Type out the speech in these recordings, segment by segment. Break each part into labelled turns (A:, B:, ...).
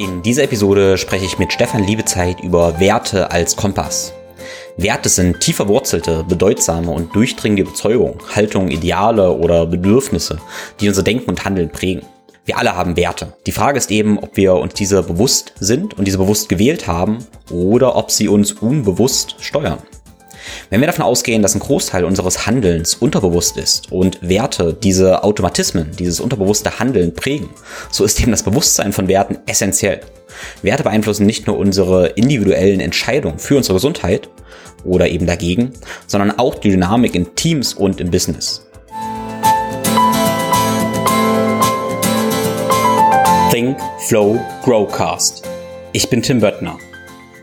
A: In dieser Episode spreche ich mit Stefan Liebezeit über Werte als Kompass. Werte sind tief verwurzelte, bedeutsame und durchdringende Überzeugungen, Haltungen, Ideale oder Bedürfnisse, die unser Denken und Handeln prägen. Wir alle haben Werte. Die Frage ist eben, ob wir uns diese bewusst sind und diese bewusst gewählt haben oder ob sie uns unbewusst steuern. Wenn wir davon ausgehen, dass ein Großteil unseres Handelns unterbewusst ist und Werte diese Automatismen, dieses unterbewusste Handeln prägen, so ist eben das Bewusstsein von Werten essentiell. Werte beeinflussen nicht nur unsere individuellen Entscheidungen für unsere Gesundheit oder eben dagegen, sondern auch die Dynamik in Teams und im Business. Think, Flow, Growcast. Ich bin Tim Böttner.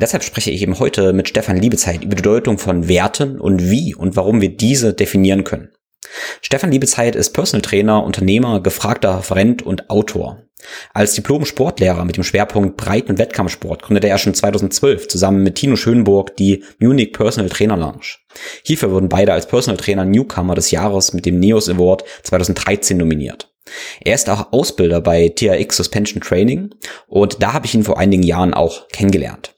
A: Deshalb spreche ich eben heute mit Stefan Liebezeit über die Bedeutung von Werten und wie und warum wir diese definieren können. Stefan Liebezeit ist Personal Trainer, Unternehmer, gefragter Referent und Autor. Als Diplom-Sportlehrer mit dem Schwerpunkt Breiten- und Wettkampfsport gründete er schon 2012 zusammen mit Tino Schönburg die Munich Personal Trainer Lounge. Hierfür wurden beide als Personal Trainer Newcomer des Jahres mit dem NEOS Award 2013 nominiert. Er ist auch Ausbilder bei TRX Suspension Training und da habe ich ihn vor einigen Jahren auch kennengelernt.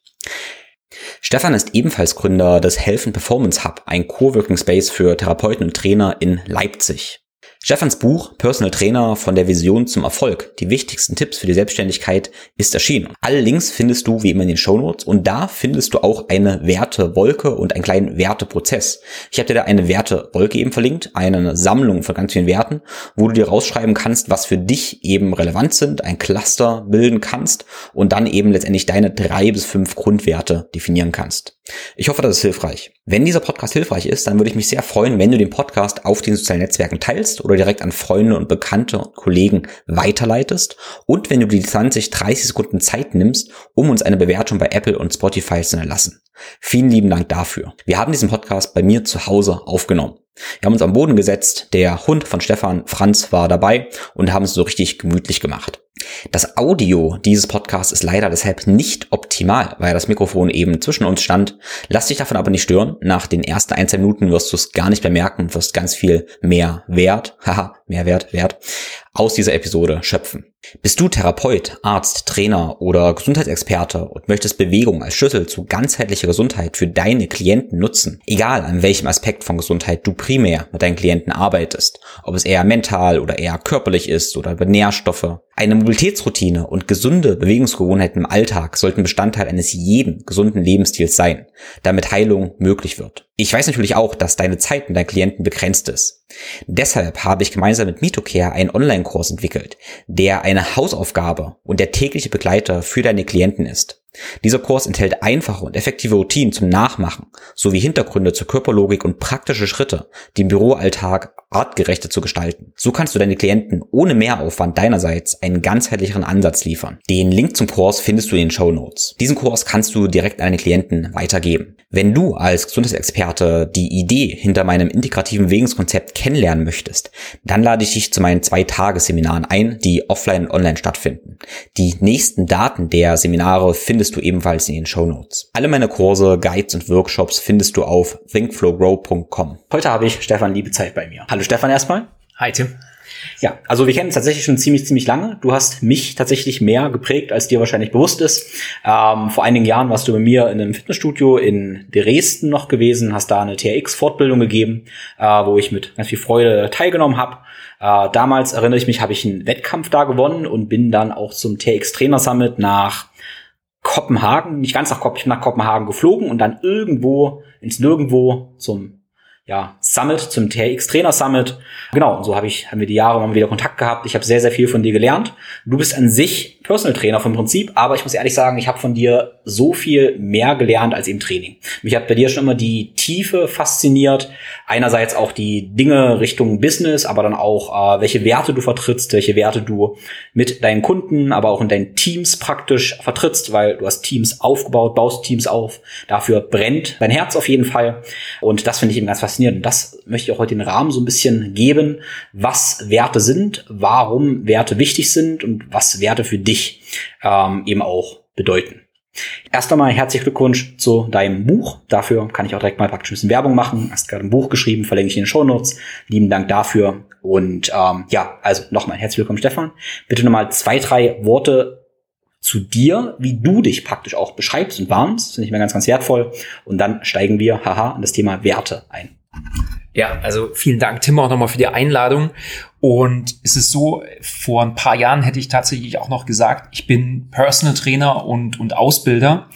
A: Stefan ist ebenfalls Gründer des Health Performance Hub, ein Coworking Space für Therapeuten und Trainer in Leipzig. Stefans Buch Personal Trainer von der Vision zum Erfolg, die wichtigsten Tipps für die Selbstständigkeit, ist erschienen. Alle Links findest du wie immer in den Show Notes und da findest du auch eine Wertewolke und einen kleinen Werteprozess. Ich habe dir da eine Wertewolke eben verlinkt, eine Sammlung von ganz vielen Werten, wo du dir rausschreiben kannst, was für dich eben relevant sind, ein Cluster bilden kannst und dann eben letztendlich deine drei bis fünf Grundwerte definieren kannst. Ich hoffe, das ist hilfreich. Wenn dieser Podcast hilfreich ist, dann würde ich mich sehr freuen, wenn du den Podcast auf den sozialen Netzwerken teilst oder direkt an Freunde und Bekannte und Kollegen weiterleitest und wenn du die 20, 30 Sekunden Zeit nimmst, um uns eine Bewertung bei Apple und Spotify zu erlassen. Vielen lieben Dank dafür. Wir haben diesen Podcast bei mir zu Hause aufgenommen. Wir haben uns am Boden gesetzt, der Hund von Stefan, Franz, war dabei und haben es so richtig gemütlich gemacht. Das Audio dieses Podcasts ist leider deshalb nicht optimal, weil das Mikrofon eben zwischen uns stand. Lass dich davon aber nicht stören. Nach den ersten ein, zwei Minuten wirst du es gar nicht mehr merken, wirst ganz viel mehr Wert, haha, Mehrwert, Wert, aus dieser Episode schöpfen. Bist du Therapeut, Arzt, Trainer oder Gesundheitsexperte und möchtest Bewegung als Schlüssel zu ganzheitlicher Gesundheit für deine Klienten nutzen? Egal an welchem Aspekt von Gesundheit du primär mit deinen Klienten arbeitest, ob es eher mental oder eher körperlich ist oder über Nährstoffe. Eine Mobilitätsroutine und gesunde Bewegungsgewohnheiten im Alltag sollten Bestandteil eines jeden gesunden Lebensstils sein, damit Heilung möglich wird. Ich weiß natürlich auch, dass deine Zeit mit deinen Klienten begrenzt ist. Deshalb habe ich gemeinsam mit MitoCare einen Online-Kurs entwickelt, der eine Hausaufgabe und der tägliche Begleiter für deine Klienten ist. Dieser Kurs enthält einfache und effektive Routinen zum Nachmachen sowie Hintergründe zur Körperlogik und praktische Schritte, den Büroalltag artgerechter zu gestalten. So kannst du deine Klienten ohne Mehraufwand deinerseits einen ganzheitlicheren Ansatz liefern. Den Link zum Kurs findest du in den Show Notes. Diesen Kurs kannst du direkt an deine Klienten weitergeben. Wenn du als Gesundheitsexperte die Idee hinter meinem integrativen Bewegungskonzept kennenlernen möchtest, dann lade ich dich zu meinen zwei Tagesseminaren ein, die offline und online stattfinden. Die nächsten Daten der Seminare findest du ebenfalls in den Show Notes. Alle meine Kurse, Guides und Workshops findest du auf thinkflowgrow.com. Heute habe ich Stefan Liebezeit bei mir. Hallo Stefan erstmal.
B: Hi Tim.
A: Ja, also wir kennen uns tatsächlich schon ziemlich, ziemlich lange. Du hast mich tatsächlich mehr geprägt, als dir wahrscheinlich bewusst ist. Ähm, vor einigen Jahren warst du bei mir in einem Fitnessstudio in Dresden noch gewesen, hast da eine TRX-Fortbildung gegeben, äh, wo ich mit ganz viel Freude teilgenommen habe. Äh, damals erinnere ich mich, habe ich einen Wettkampf da gewonnen und bin dann auch zum TRX Trainer Summit nach Kopenhagen, nicht ganz nach, Kop nach Kopenhagen geflogen und dann irgendwo ins Nirgendwo zum ja, Summit, zum TRX Trainer Summit. Genau, und so habe ich, haben wir die Jahre mal wieder Kontakt gehabt. Ich habe sehr, sehr viel von dir gelernt. Du bist an sich Personal Trainer vom Prinzip, aber ich muss ehrlich sagen, ich habe von dir so viel mehr gelernt als im Training. Mich hat bei dir schon immer die Tiefe fasziniert. Einerseits auch die Dinge Richtung Business, aber dann auch, äh, welche Werte du vertrittst, welche Werte du mit deinen Kunden, aber auch in deinen Teams praktisch vertrittst, weil du hast Teams aufgebaut, baust Teams auf. Dafür brennt dein Herz auf jeden Fall. Und das finde ich eben ganz faszinierend. Und das möchte ich auch heute den Rahmen so ein bisschen geben, was Werte sind, warum Werte wichtig sind und was Werte für dich ähm, eben auch bedeuten. Erst einmal herzlichen Glückwunsch zu deinem Buch. Dafür kann ich auch direkt mal praktisch ein bisschen Werbung machen. Hast gerade ein Buch geschrieben, verlinke ich in den Show Notes. Lieben Dank dafür. Und ähm, ja, also nochmal herzlich willkommen, Stefan. Bitte nochmal zwei, drei Worte zu dir, wie du dich praktisch auch beschreibst und warnst. Das finde ich mir ganz, ganz wertvoll. Und dann steigen wir, haha, in das Thema Werte ein.
B: Ja, also vielen Dank, Tim, auch nochmal für die Einladung. Und es ist so, vor ein paar Jahren hätte ich tatsächlich auch noch gesagt, ich bin Personal Trainer und, und Ausbilder.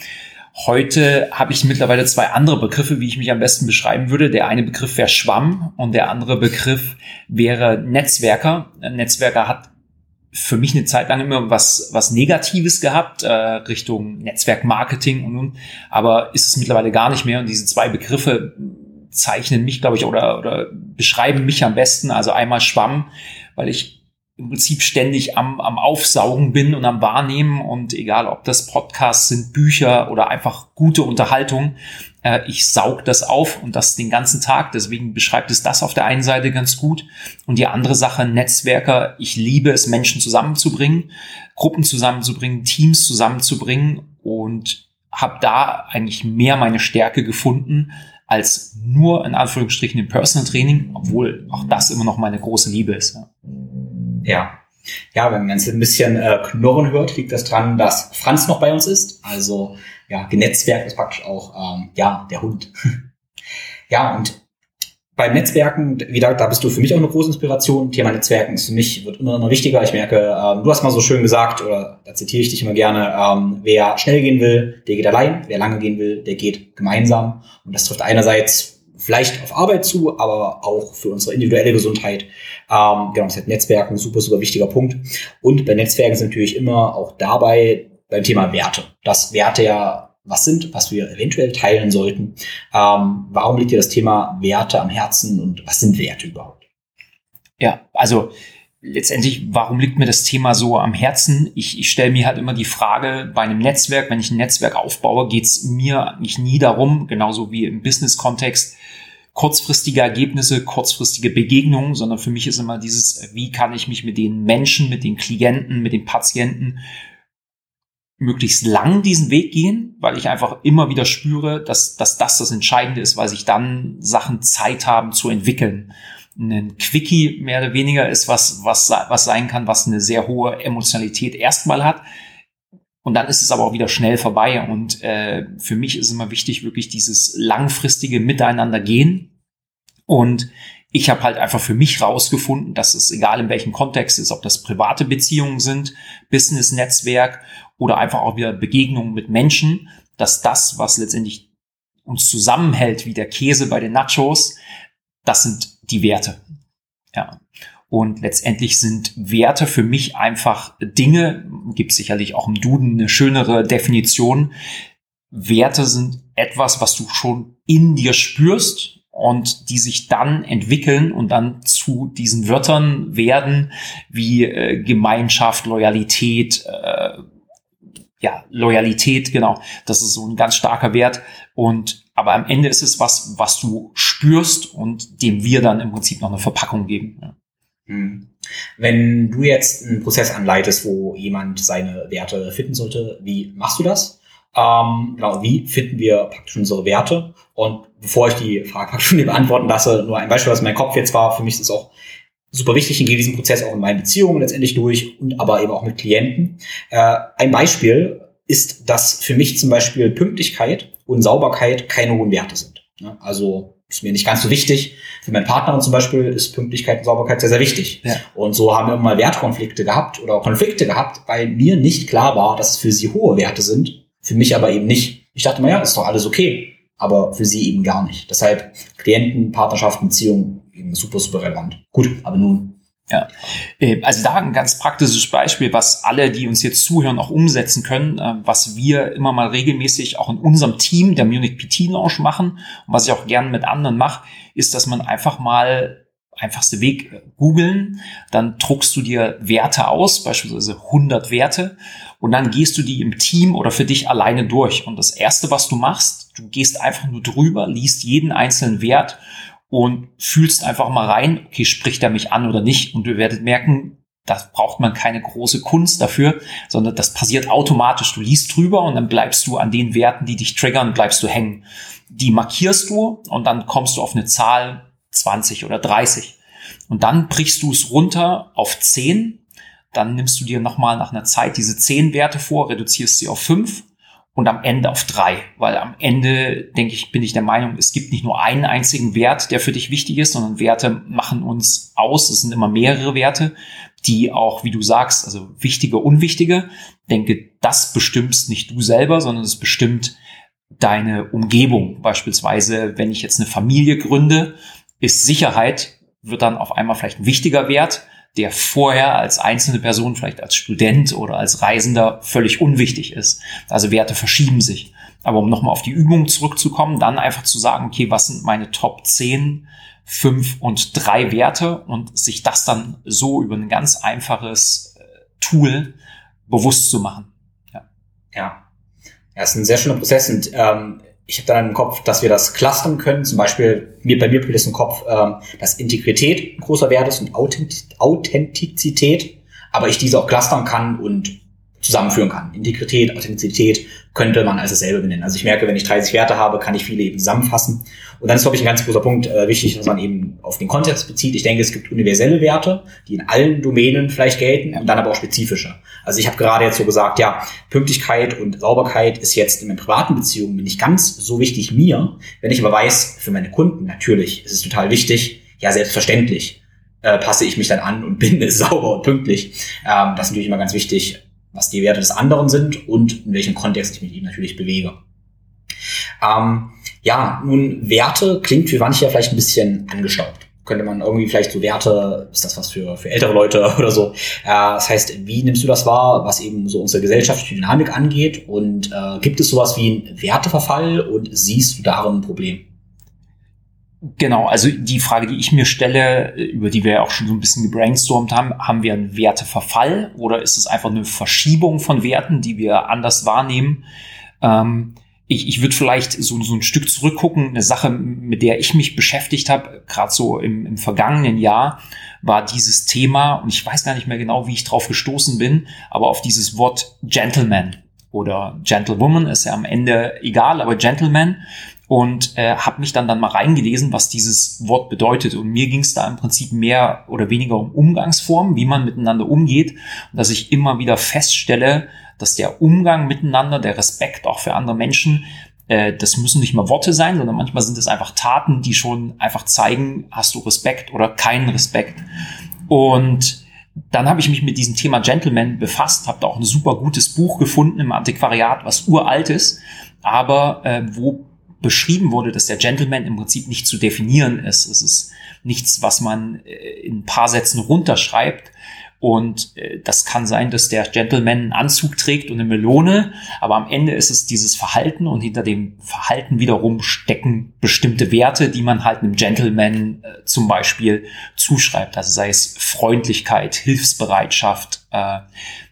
B: Heute habe ich mittlerweile zwei andere Begriffe, wie ich mich am besten beschreiben würde. Der eine Begriff wäre Schwamm und der andere Begriff wäre Netzwerker. Netzwerker hat für mich eine Zeit lang immer was, was Negatives gehabt, äh, Richtung Netzwerkmarketing und, und, aber ist es mittlerweile gar nicht mehr. Und diese zwei Begriffe zeichnen mich, glaube ich, oder, oder beschreiben mich am besten. Also einmal Schwamm, weil ich im Prinzip ständig am, am Aufsaugen bin und am Wahrnehmen und egal, ob das Podcasts sind, Bücher oder einfach gute Unterhaltung, äh, ich saug das auf und das den ganzen Tag. Deswegen beschreibt es das auf der einen Seite ganz gut. Und die andere Sache, Netzwerker, ich liebe es, Menschen zusammenzubringen, Gruppen zusammenzubringen, Teams zusammenzubringen und habe da eigentlich mehr meine Stärke gefunden, als nur in Anführungsstrichen im Personal Training, obwohl auch das immer noch meine große Liebe ist.
A: Ja. Ja, ja wenn man jetzt ein bisschen äh, Knurren hört, liegt das dran, dass Franz noch bei uns ist. Also ja, genetzwerkt ist praktisch auch ähm, ja der Hund. ja, und beim Netzwerken, wieder, da bist du für mich auch eine große Inspiration. Thema Netzwerken ist für mich wird immer, immer wichtiger. Ich merke, ähm, du hast mal so schön gesagt, oder da zitiere ich dich immer gerne, ähm, wer schnell gehen will, der geht allein, wer lange gehen will, der geht gemeinsam. Und das trifft einerseits vielleicht auf Arbeit zu, aber auch für unsere individuelle Gesundheit. Ähm, genau, das ist Netzwerken, super, super wichtiger Punkt. Und bei Netzwerken sind natürlich immer auch dabei beim Thema Werte. Dass Werte ja was sind, was wir eventuell teilen sollten. Ähm, warum liegt dir das Thema Werte am Herzen und was sind Werte überhaupt?
B: Ja, also letztendlich, warum liegt mir das Thema so am Herzen? Ich, ich stelle mir halt immer die Frage, bei einem Netzwerk, wenn ich ein Netzwerk aufbaue, geht es mir nicht nie darum, genauso wie im Business-Kontext, kurzfristige Ergebnisse, kurzfristige Begegnungen, sondern für mich ist immer dieses, wie kann ich mich mit den Menschen, mit den Klienten, mit den Patienten möglichst lang diesen Weg gehen, weil ich einfach immer wieder spüre, dass, dass das das Entscheidende ist, weil sich dann Sachen Zeit haben zu entwickeln. Ein Quickie mehr oder weniger ist was, was, was sein kann, was eine sehr hohe Emotionalität erstmal hat. Und dann ist es aber auch wieder schnell vorbei. Und äh, für mich ist immer wichtig, wirklich dieses langfristige Miteinander gehen. Und ich habe halt einfach für mich rausgefunden, dass es egal in welchem Kontext ist, ob das private Beziehungen sind, Business-Netzwerk oder einfach auch wieder Begegnungen mit Menschen, dass das, was letztendlich uns zusammenhält, wie der Käse bei den Nachos, das sind die Werte. Ja. Und letztendlich sind Werte für mich einfach Dinge, gibt sicherlich auch im Duden eine schönere Definition. Werte sind etwas, was du schon in dir spürst, und die sich dann entwickeln und dann zu diesen Wörtern werden wie äh, Gemeinschaft, Loyalität, äh, ja, Loyalität, genau. Das ist so ein ganz starker Wert. Und aber am Ende ist es was, was du spürst und dem wir dann im Prinzip noch eine Verpackung geben. Ja.
A: Hm. Wenn du jetzt einen Prozess anleitest, wo jemand seine Werte finden sollte, wie machst du das? Ähm, genau, wie finden wir praktisch unsere Werte? Und bevor ich die Frage praktisch beantworten lasse, nur ein Beispiel, was in meinem Kopf jetzt war, für mich ist es auch super wichtig, ich gehe diesen Prozess auch in meinen Beziehungen letztendlich durch und aber eben auch mit Klienten. Äh, ein Beispiel ist, dass für mich zum Beispiel Pünktlichkeit und Sauberkeit keine hohen Werte sind. Ne? Also ist mir nicht ganz so wichtig. Für meinen Partner zum Beispiel ist Pünktlichkeit und Sauberkeit sehr, sehr wichtig. Ja. Und so haben wir immer mal Wertkonflikte gehabt oder Konflikte gehabt, weil mir nicht klar war, dass es für sie hohe Werte sind für mich aber eben nicht. Ich dachte mal, ja, ist doch alles okay. Aber für sie eben gar nicht. Deshalb Klienten, Partnerschaften, Beziehungen eben super, super relevant. Gut, aber nun
B: Ja, äh, also da ein ganz praktisches Beispiel, was alle, die uns jetzt zuhören, auch umsetzen können, äh, was wir immer mal regelmäßig auch in unserem Team der Munich PT Launch machen und was ich auch gerne mit anderen mache, ist, dass man einfach mal einfachste Weg äh, googeln, dann druckst du dir Werte aus, beispielsweise 100 Werte und dann gehst du die im Team oder für dich alleine durch. Und das erste, was du machst, du gehst einfach nur drüber, liest jeden einzelnen Wert und fühlst einfach mal rein, okay, spricht er mich an oder nicht? Und ihr werdet merken, da braucht man keine große Kunst dafür, sondern das passiert automatisch. Du liest drüber und dann bleibst du an den Werten, die dich triggern, bleibst du hängen. Die markierst du und dann kommst du auf eine Zahl 20 oder 30. Und dann brichst du es runter auf 10. Dann nimmst du dir nochmal nach einer Zeit diese 10 Werte vor, reduzierst sie auf 5 und am Ende auf drei, weil am Ende, denke ich, bin ich der Meinung, es gibt nicht nur einen einzigen Wert, der für dich wichtig ist, sondern Werte machen uns aus. Es sind immer mehrere Werte, die auch, wie du sagst, also wichtige, unwichtige. Denke, das bestimmst nicht du selber, sondern es bestimmt deine Umgebung. Beispielsweise, wenn ich jetzt eine Familie gründe, ist Sicherheit, wird dann auf einmal vielleicht ein wichtiger Wert, der vorher als einzelne Person, vielleicht als Student oder als Reisender völlig unwichtig ist. Also Werte verschieben sich. Aber um nochmal auf die Übung zurückzukommen, dann einfach zu sagen, okay, was sind meine Top 10, 5 und 3 Werte und sich das dann so über ein ganz einfaches äh, Tool bewusst zu machen.
A: Ja. Ja. Ja, ist ein sehr schöner Prozess und ähm, ich habe dann im Kopf, dass wir das clustern können. Zum Beispiel, mir, bei mir blieb es im Kopf, ähm, dass Integrität ein großer Wert ist und Authentizität, aber ich diese auch clustern kann und zusammenführen kann. Integrität, Authentizität könnte man als dasselbe benennen. Also ich merke, wenn ich 30 Werte habe, kann ich viele eben zusammenfassen. Und dann ist, glaube ich, ein ganz großer Punkt äh, wichtig, dass man eben auf den Kontext bezieht. Ich denke, es gibt universelle Werte, die in allen Domänen vielleicht gelten und dann aber auch spezifische. Also ich habe gerade jetzt so gesagt, ja, Pünktlichkeit und Sauberkeit ist jetzt in meinen privaten Beziehungen nicht ganz so wichtig mir. Wenn ich aber weiß, für meine Kunden natürlich ist es total wichtig, ja, selbstverständlich äh, passe ich mich dann an und bin sauber und pünktlich. Ähm, das ist natürlich immer ganz wichtig, was die Werte des anderen sind und in welchem Kontext ich mich eben natürlich bewege. Ähm, ja, nun Werte klingt für manche ja vielleicht ein bisschen angestaubt. Könnte man irgendwie vielleicht so Werte, ist das was für, für ältere Leute oder so. Äh, das heißt, wie nimmst du das wahr, was eben so unsere gesellschaftliche Dynamik angeht? Und äh, gibt es sowas wie einen Werteverfall und siehst du darin ein Problem?
B: Genau, also die Frage, die ich mir stelle, über die wir ja auch schon so ein bisschen gebrainstormt haben, haben wir einen Werteverfall oder ist es einfach eine Verschiebung von Werten, die wir anders wahrnehmen? Ähm, ich, ich würde vielleicht so, so ein Stück zurückgucken, eine Sache, mit der ich mich beschäftigt habe, gerade so im, im vergangenen Jahr, war dieses Thema, und ich weiß gar nicht mehr genau, wie ich drauf gestoßen bin, aber auf dieses Wort Gentleman oder Gentlewoman ist ja am Ende egal, aber Gentleman und äh, habe mich dann dann mal reingelesen, was dieses Wort bedeutet. Und mir ging es da im Prinzip mehr oder weniger um Umgangsformen, wie man miteinander umgeht. Und dass ich immer wieder feststelle, dass der Umgang miteinander, der Respekt auch für andere Menschen, äh, das müssen nicht mal Worte sein, sondern manchmal sind es einfach Taten, die schon einfach zeigen, hast du Respekt oder keinen Respekt. Und dann habe ich mich mit diesem Thema Gentleman befasst, habe da auch ein super gutes Buch gefunden im Antiquariat, was uralt ist, aber äh, wo beschrieben wurde, dass der Gentleman im Prinzip nicht zu definieren ist. Es ist nichts, was man äh, in ein paar Sätzen runterschreibt. Und äh, das kann sein, dass der Gentleman einen Anzug trägt und eine Melone, aber am Ende ist es dieses Verhalten und hinter dem Verhalten wiederum stecken bestimmte Werte, die man halt einem Gentleman äh, zum Beispiel zuschreibt. Also sei es Freundlichkeit, Hilfsbereitschaft, äh,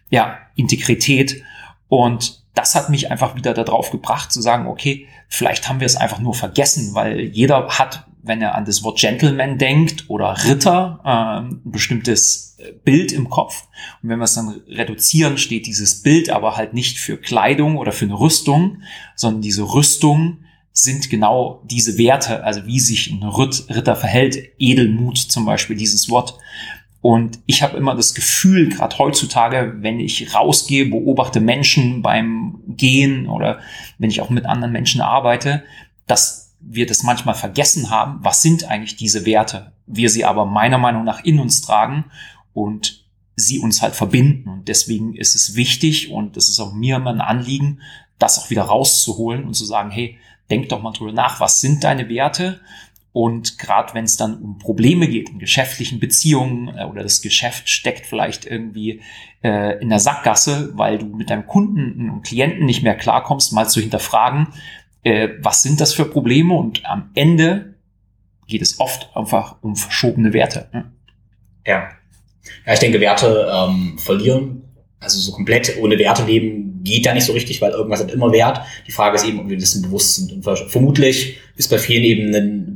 B: ja, Integrität. Und das hat mich einfach wieder darauf gebracht zu sagen, okay, vielleicht haben wir es einfach nur vergessen, weil jeder hat, wenn er an das Wort Gentleman denkt oder Ritter, äh, ein bestimmtes äh, Bild im Kopf. Und wenn wir es dann reduzieren, steht dieses Bild aber halt nicht für Kleidung oder für eine Rüstung, sondern diese Rüstung sind genau diese Werte, also wie sich ein Ritter verhält, Edelmut zum Beispiel, dieses Wort. Und ich habe immer das Gefühl, gerade heutzutage, wenn ich rausgehe, beobachte Menschen beim Gehen oder wenn ich auch mit anderen Menschen arbeite, dass wir das manchmal vergessen haben, was sind eigentlich diese Werte, wir sie aber meiner Meinung nach in uns tragen und sie uns halt verbinden. Und deswegen ist es wichtig und das ist auch mir immer ein Anliegen, das auch wieder rauszuholen und zu sagen, hey, denk doch mal drüber nach, was sind deine Werte Und gerade wenn es dann um Probleme geht, in geschäftlichen Beziehungen äh, oder das Geschäft steckt vielleicht irgendwie äh, in der Sackgasse, weil du mit deinem Kunden und Klienten nicht mehr klarkommst, mal zu hinterfragen, äh, was sind das für Probleme? Und am Ende geht es oft einfach um verschobene Werte.
A: Ne? Ja. Ja, ich denke, Werte ähm, verlieren, also so komplett ohne Werte leben, geht ja nicht so richtig, weil irgendwas hat immer Wert. Die Frage ist eben, ob wir dessen bewusst sind. Und vermutlich ist bei vielen eben ein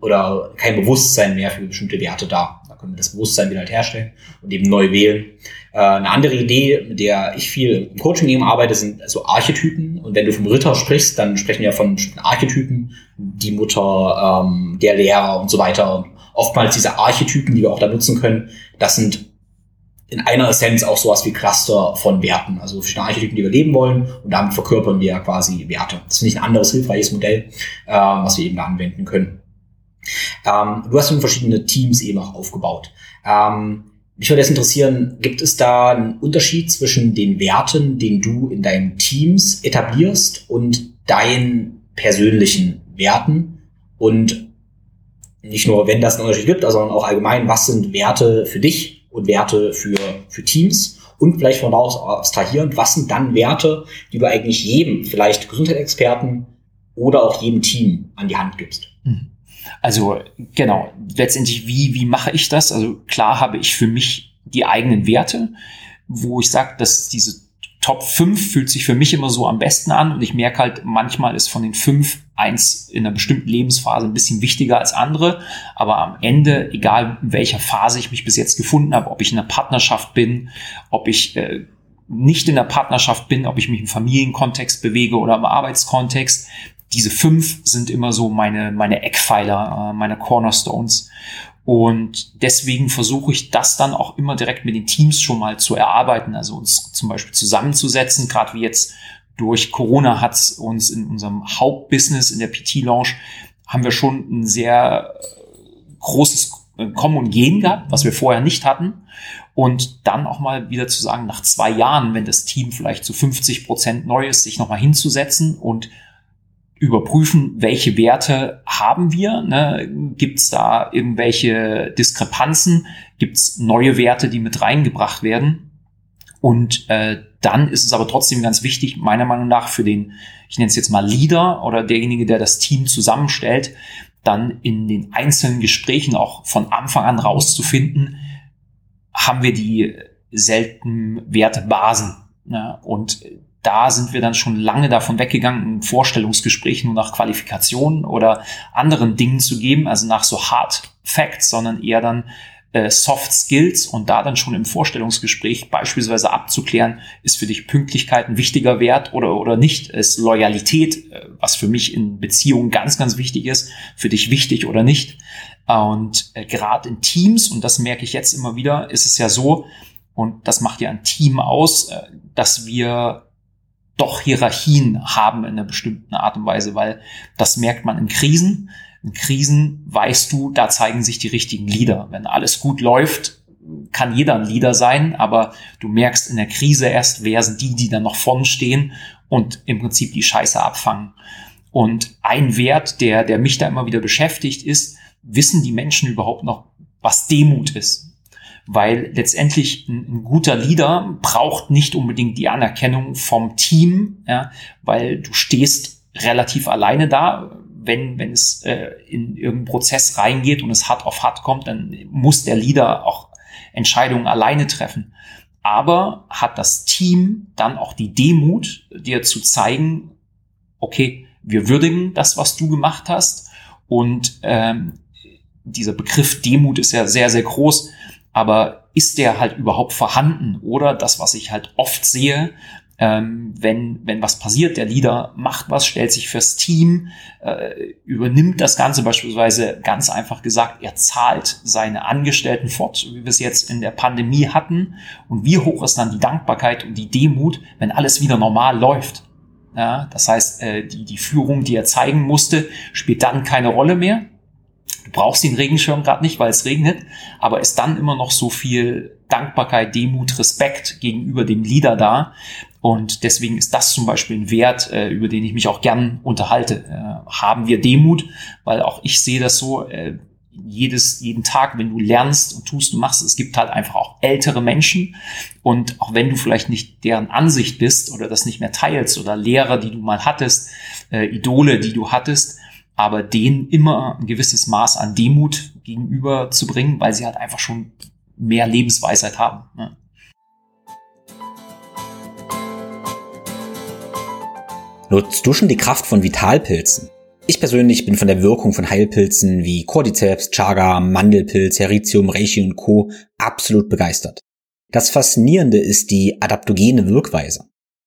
A: oder kein Bewusstsein mehr für bestimmte Werte da. Da können wir das Bewusstsein wieder halt herstellen und eben neu wählen. Äh, eine andere Idee, mit der ich viel im Coaching eben arbeite, sind so Archetypen. Und wenn du vom Ritter sprichst, dann sprechen wir von bestimmten Archetypen, die Mutter, ähm, der Lehrer und so weiter. Und oftmals diese Archetypen, die wir auch da nutzen können, das sind in einer Essenz auch sowas wie Cluster von Werten, also verschiedene Archetypen, die wir leben wollen und damit verkörpern wir quasi Werte. Das finde ich ein anderes hilfreiches Modell, äh, was wir eben da anwenden können. Ähm, du hast nun verschiedene Teams eben auch aufgebaut. Ähm, mich würde jetzt interessieren, gibt es da einen Unterschied zwischen den Werten, den du in deinen Teams etablierst und deinen persönlichen Werten? Und nicht nur, wenn das einen Unterschied gibt, sondern auch allgemein, was sind Werte für dich und Werte für, für Teams? Und vielleicht von daraus abstrahierend, was sind dann Werte, die du eigentlich jedem, vielleicht Gesundheitsexperten oder auch jedem Team an die Hand gibst? Mhm.
B: Also genau, letztendlich, wie, wie mache ich das? Also klar habe ich für mich die eigenen Werte, wo ich sage, dass diese Top 5 fühlt sich für mich immer so am besten an und ich merke halt, manchmal ist von den fünf eins in einer bestimmten Lebensphase ein bisschen wichtiger als andere, aber am Ende, egal in welcher Phase ich mich bis jetzt gefunden habe, ob ich in einer Partnerschaft bin, ob ich äh, nicht in der Partnerschaft bin, ob ich mich im Familienkontext bewege oder im Arbeitskontext, diese fünf sind immer so meine, meine Eckpfeiler, äh, meine Cornerstones. Und deswegen versuche ich das dann auch immer direkt mit den Teams schon mal zu erarbeiten, also uns zum Beispiel zusammenzusetzen, gerade wie jetzt durch Corona hat es uns in unserem Hauptbusiness in der PT-Lounge haben wir schon ein sehr großes Kommen und Gehen gehabt, was wir vorher nicht hatten. Und dann auch mal wieder zu sagen, nach zwei Jahren, wenn das Team vielleicht zu 50 Prozent neu ist, sich nochmal hinzusetzen und überprüfen, welche Werte haben wir. Ne? Gibt es da irgendwelche Diskrepanzen? Gibt es neue Werte, die mit reingebracht werden? Und äh, dann ist es aber trotzdem ganz wichtig, meiner Meinung nach, für den, ich nenne es jetzt mal Leader oder derjenige, der das Team zusammenstellt, dann in den einzelnen Gesprächen auch von Anfang an rauszufinden, haben wir die selten Wertebasen. Ne? Und da sind wir dann schon lange davon weggegangen, ein Vorstellungsgespräch nur nach Qualifikationen oder anderen Dingen zu geben, also nach so Hard Facts, sondern eher dann äh, Soft Skills und da dann schon im Vorstellungsgespräch beispielsweise abzuklären, ist für dich Pünktlichkeit ein wichtiger Wert oder, oder nicht, ist Loyalität, äh, was für mich in Beziehungen ganz, ganz wichtig ist, für dich wichtig oder nicht. Und äh, gerade in Teams, und das merke ich jetzt immer wieder, ist es ja so, und das macht ja ein Team aus, äh, dass wir doch Hierarchien haben in einer bestimmten Art und Weise, weil das merkt man in Krisen. In Krisen weißt du, da zeigen sich die richtigen Leader. Wenn alles gut läuft, kann jeder ein Leader sein, aber du merkst in der Krise erst, wer sind die, die dann noch vorn stehen und im Prinzip die Scheiße abfangen. Und ein Wert, der, der mich da immer wieder beschäftigt, ist, wissen die Menschen überhaupt noch, was Demut ist? Weil letztendlich ein, ein, guter Leader braucht nicht unbedingt die Anerkennung vom Team, ja, weil du stehst relativ alleine da. Wenn, wenn es äh, in irgendeinen Prozess reingeht und es hart auf hart kommt, dann muss der Leader auch Entscheidungen alleine treffen. Aber hat das Team dann auch die Demut, dir zu zeigen, okay, wir würdigen das, was du gemacht hast. Und ähm, dieser Begriff Demut ist ja sehr, sehr groß aber ist der halt überhaupt vorhanden? Oder das, was ich halt oft sehe, ähm, wenn, wenn was passiert, der Leader macht was, stellt sich fürs Team, äh, übernimmt das Ganze beispielsweise ganz einfach gesagt, er zahlt seine Angestellten fort, wie wir es jetzt in der Pandemie hatten. Und wie hoch ist dann die Dankbarkeit und die Demut, wenn alles wieder normal läuft? Ja, das heißt, äh, die, die Führung, die er zeigen musste, spielt dann keine Rolle mehr. Du brauchst den Regenschirm gerade nicht, weil es regnet, aber ist dann immer noch so viel Dankbarkeit, Demut, Respekt gegenüber dem Leader da. Und deswegen ist das zum Beispiel ein Wert, äh, über den ich mich auch gern unterhalte. Äh, haben wir Demut, weil auch ich sehe das so, äh, jedes, jeden Tag, wenn du lernst und tust und machst, es gibt halt einfach auch ältere Menschen. Und auch wenn du vielleicht nicht deren Ansicht bist oder das nicht mehr teilst oder Lehrer, die du mal hattest, äh, Idole, die du hattest, aber denen immer ein gewisses Maß an Demut gegenüber zu bringen, weil sie halt einfach schon mehr Lebensweisheit haben. Ne?
A: Nutzt du schon die Kraft von Vitalpilzen? Ich persönlich bin von der Wirkung von Heilpilzen wie Cordyceps, Chaga, Mandelpilz, Heritium, Reishi und Co. absolut begeistert. Das Faszinierende ist die adaptogene Wirkweise.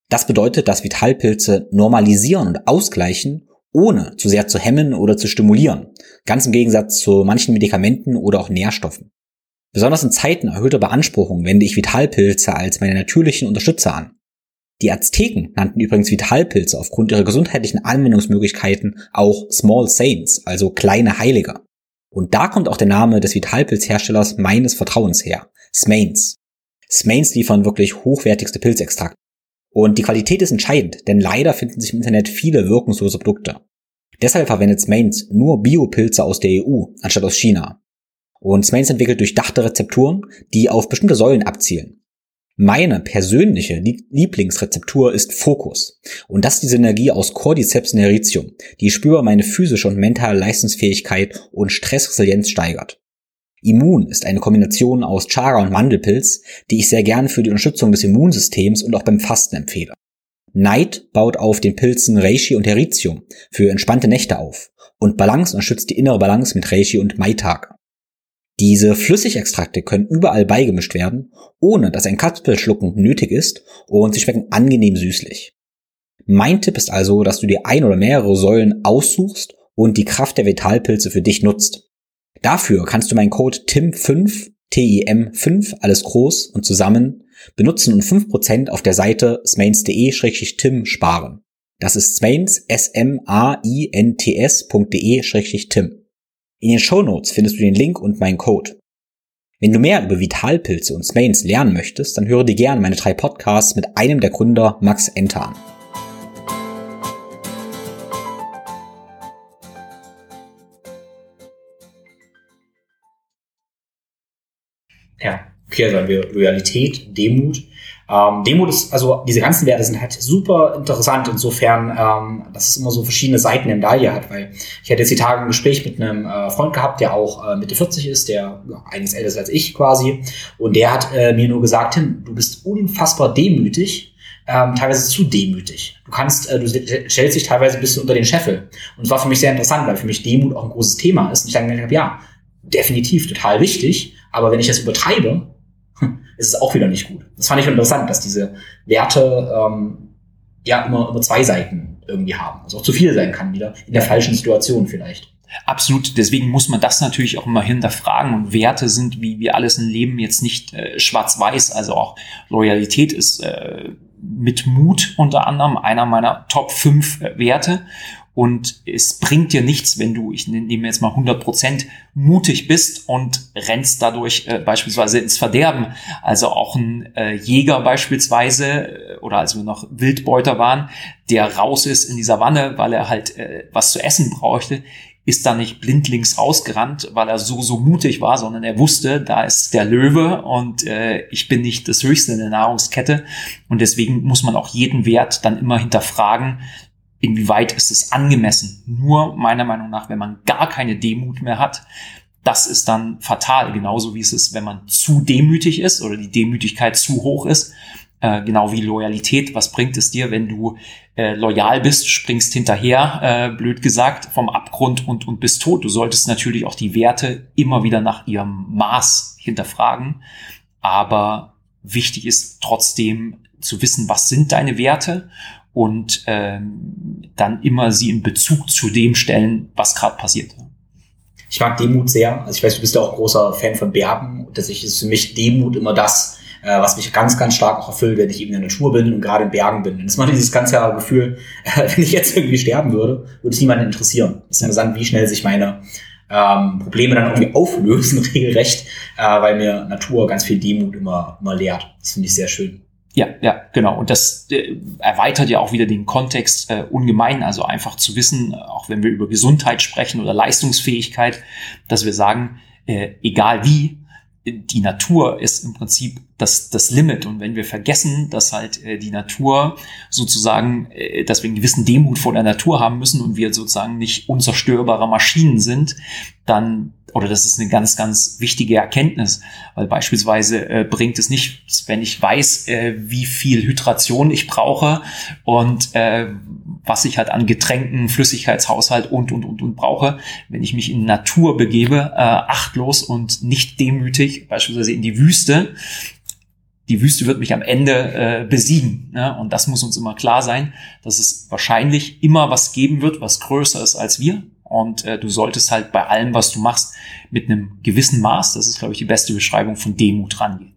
A: Das bedeutet, dass Vitalpilze normalisieren und ausgleichen, ohne zu sehr zu hemmen oder zu stimulieren. Ganz im Gegensatz zu manchen Medikamenten oder auch Nährstoffen. Besonders in Zeiten erhöhter Beanspruchung wende ich Vitalpilze als meine natürlichen Unterstützer an. Die Azteken nannten übrigens Vitalpilze aufgrund ihrer gesundheitlichen Anwendungsmöglichkeiten auch Small Saints, also kleine Heilige. Und da kommt auch der Name des Vitalpilzherstellers meines Vertrauens her, Smains. Smains liefern wirklich hochwertigste Pilzextrakte. Und die Qualität ist entscheidend, denn leider finden sich im Internet viele wirkungslose Produkte. Deshalb verwendet Smains nur Biopilze aus der EU anstatt aus China. Und Smains entwickelt durchdachte Rezepturen, die auf bestimmte Säulen abzielen. Meine persönliche Lieblingsrezeptur ist Fokus. Und das ist die Synergie aus Cordyceps und Heritium, die spürbar meine physische und mentale Leistungsfähigkeit und Stressresilienz steigert. Immun ist eine Kombination aus Chaga und Mandelpilz, die ich sehr gerne für die Unterstützung des Immunsystems und auch beim Fasten empfehle. Neid baut auf den Pilzen Reishi und Heritium für entspannte Nächte auf und Balance unterstützt die innere Balance mit Reishi und Maitake. Diese Flüssigextrakte können überall beigemischt werden, ohne dass ein Kapselschlucken nötig ist und sie schmecken angenehm süßlich. Mein Tipp ist also, dass du dir ein oder mehrere Säulen aussuchst und die Kraft der Vitalpilze für dich nutzt. Dafür kannst du meinen Code TIM5, T-I-M 5, alles groß und zusammen, benutzen und 5% auf der Seite smains.de-tim sparen. Das ist smains, S-M-A-I-N-T-S.de-tim. In den Show Notes findest du den Link und meinen Code. Wenn du mehr über Vitalpilze und Smains lernen möchtest, dann höre dir gerne meine drei Podcasts mit einem der Gründer Max Enter an.
C: Also haben wir Loyalität, Demut, ähm, Demut ist, also diese ganzen Werte sind halt super interessant insofern, ähm, dass es immer so verschiedene Seiten der Medaille hat, weil ich hatte jetzt die Tage ein Gespräch mit einem äh, Freund gehabt, der auch äh, Mitte 40 ist, der ja, einiges älter ist als ich quasi, und der hat äh, mir nur gesagt, Tim, du bist unfassbar demütig, ähm, teilweise zu demütig. Du kannst, äh, du stellst dich teilweise ein bisschen unter den Scheffel. Und es war für mich sehr interessant, weil für mich Demut auch ein großes Thema ist. Und ich dann gedacht habe, ja, definitiv total wichtig, aber wenn ich das übertreibe, ist es auch wieder nicht gut. Das fand ich interessant, dass diese Werte ähm, ja immer, immer zwei Seiten irgendwie haben. Also auch zu viel sein kann wieder, in der falschen Situation vielleicht.
B: Absolut. Deswegen muss man das natürlich auch immer hinterfragen. Und Werte sind, wie wir alles im Leben, jetzt nicht äh, schwarz-weiß. Also auch Loyalität ist äh, mit Mut unter anderem einer meiner Top 5 äh, Werte. Und es bringt dir nichts, wenn du, ich nehme jetzt mal 100 Prozent, mutig bist und rennst dadurch äh, beispielsweise ins Verderben. Also auch ein äh, Jäger beispielsweise äh, oder als wir noch Wildbeuter waren, der raus ist in dieser Wanne, weil er halt äh, was zu essen brauchte, ist da nicht blindlings rausgerannt, weil er so, so mutig war, sondern er wusste, da ist der Löwe und äh, ich bin nicht das Höchste in der Nahrungskette. Und deswegen muss man auch jeden Wert dann immer hinterfragen, inwieweit ist es angemessen? Nur meiner Meinung nach, wenn man gar keine Demut mehr hat, das ist dann fatal. Genauso wie es ist, wenn man zu demütig ist oder die Demütigkeit zu hoch ist. Äh, genau wie Loyalität. Was bringt es dir, wenn du äh, loyal bist, springst hinterher, äh, blöd gesagt, vom Abgrund und, und bist tot? Du solltest natürlich auch die Werte immer wieder nach ihrem Maß hinterfragen. Aber wichtig ist trotzdem zu wissen, was sind deine Werte und ähm, dann immer sie in Bezug zu dem stellen, was gerade passiert.
C: Ich mag Demut sehr. Also ich weiß, du bist ja auch großer Fan von Bergen. Tatsächlich ist für mich Demut immer das, äh, was mich ganz, ganz stark auch erfüllt, wenn ich eben in der Natur bin und gerade in Bergen bin. Und das macht dieses ganze Gefühl, äh, wenn ich jetzt irgendwie sterben würde, würde es niemanden interessieren. Es ist interessant, wie schnell sich meine ähm, Probleme dann irgendwie auflösen, regelrecht, äh, weil mir Natur ganz viel Demut immer, immer lehrt. Das finde ich sehr schön.
B: Ja, ja, genau. Und das äh, erweitert ja auch wieder den Kontext äh, ungemein. Also einfach zu wissen, auch wenn wir über Gesundheit sprechen oder Leistungsfähigkeit, dass wir sagen, äh, egal wie, die Natur ist im Prinzip das, das Limit. Und wenn wir vergessen, dass halt äh, die Natur sozusagen, äh, dass wir einen gewissen Demut vor der Natur haben müssen und wir sozusagen nicht unzerstörbare Maschinen sind, dann, oder das ist eine ganz, ganz wichtige Erkenntnis, weil beispielsweise äh, bringt es nichts, wenn ich weiß, äh, wie viel Hydration ich brauche und äh, was ich halt an Getränken, Flüssigkeitshaushalt und, und, und, und brauche, wenn ich mich in Natur begebe, äh, achtlos und nicht demütig, beispielsweise in die Wüste, die Wüste wird mich am Ende äh, besiegen. Ne? Und das muss uns immer klar sein, dass es wahrscheinlich immer was geben wird, was größer ist als wir. Und äh, du solltest halt bei allem, was du machst, mit einem gewissen Maß, das ist, glaube ich, die beste Beschreibung von Demut rangehen.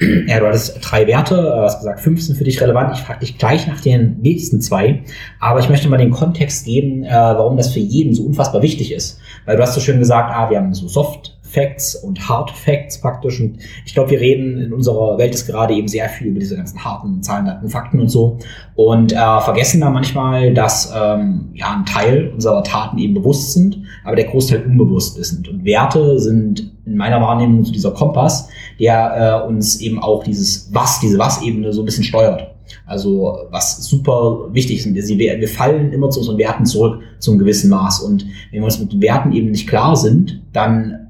A: Ja, du hattest drei Werte, du hast gesagt, fünf sind für dich relevant. Ich frage dich gleich nach den nächsten zwei. Aber ich möchte mal den Kontext geben, äh, warum das für jeden so unfassbar wichtig ist. Weil du hast so schön gesagt, ah, wir haben so Soft Facts und Hard Facts praktisch. Und ich glaube, wir reden in unserer Welt ist gerade eben sehr viel über diese ganzen harten Zahlen, Daten, Fakten und so. Und äh, vergessen da manchmal, dass ähm, ja ein Teil unserer Taten eben bewusst sind, aber der Großteil unbewusst ist. Und Werte sind in meiner Wahrnehmung so dieser Kompass, der äh, uns eben auch dieses Was, diese Was-Ebene so ein bisschen steuert. Also was super wichtig ist, wir, wir fallen immer zu unseren Werten zurück zum gewissen Maß. Und wenn wir uns mit den Werten eben nicht klar sind, dann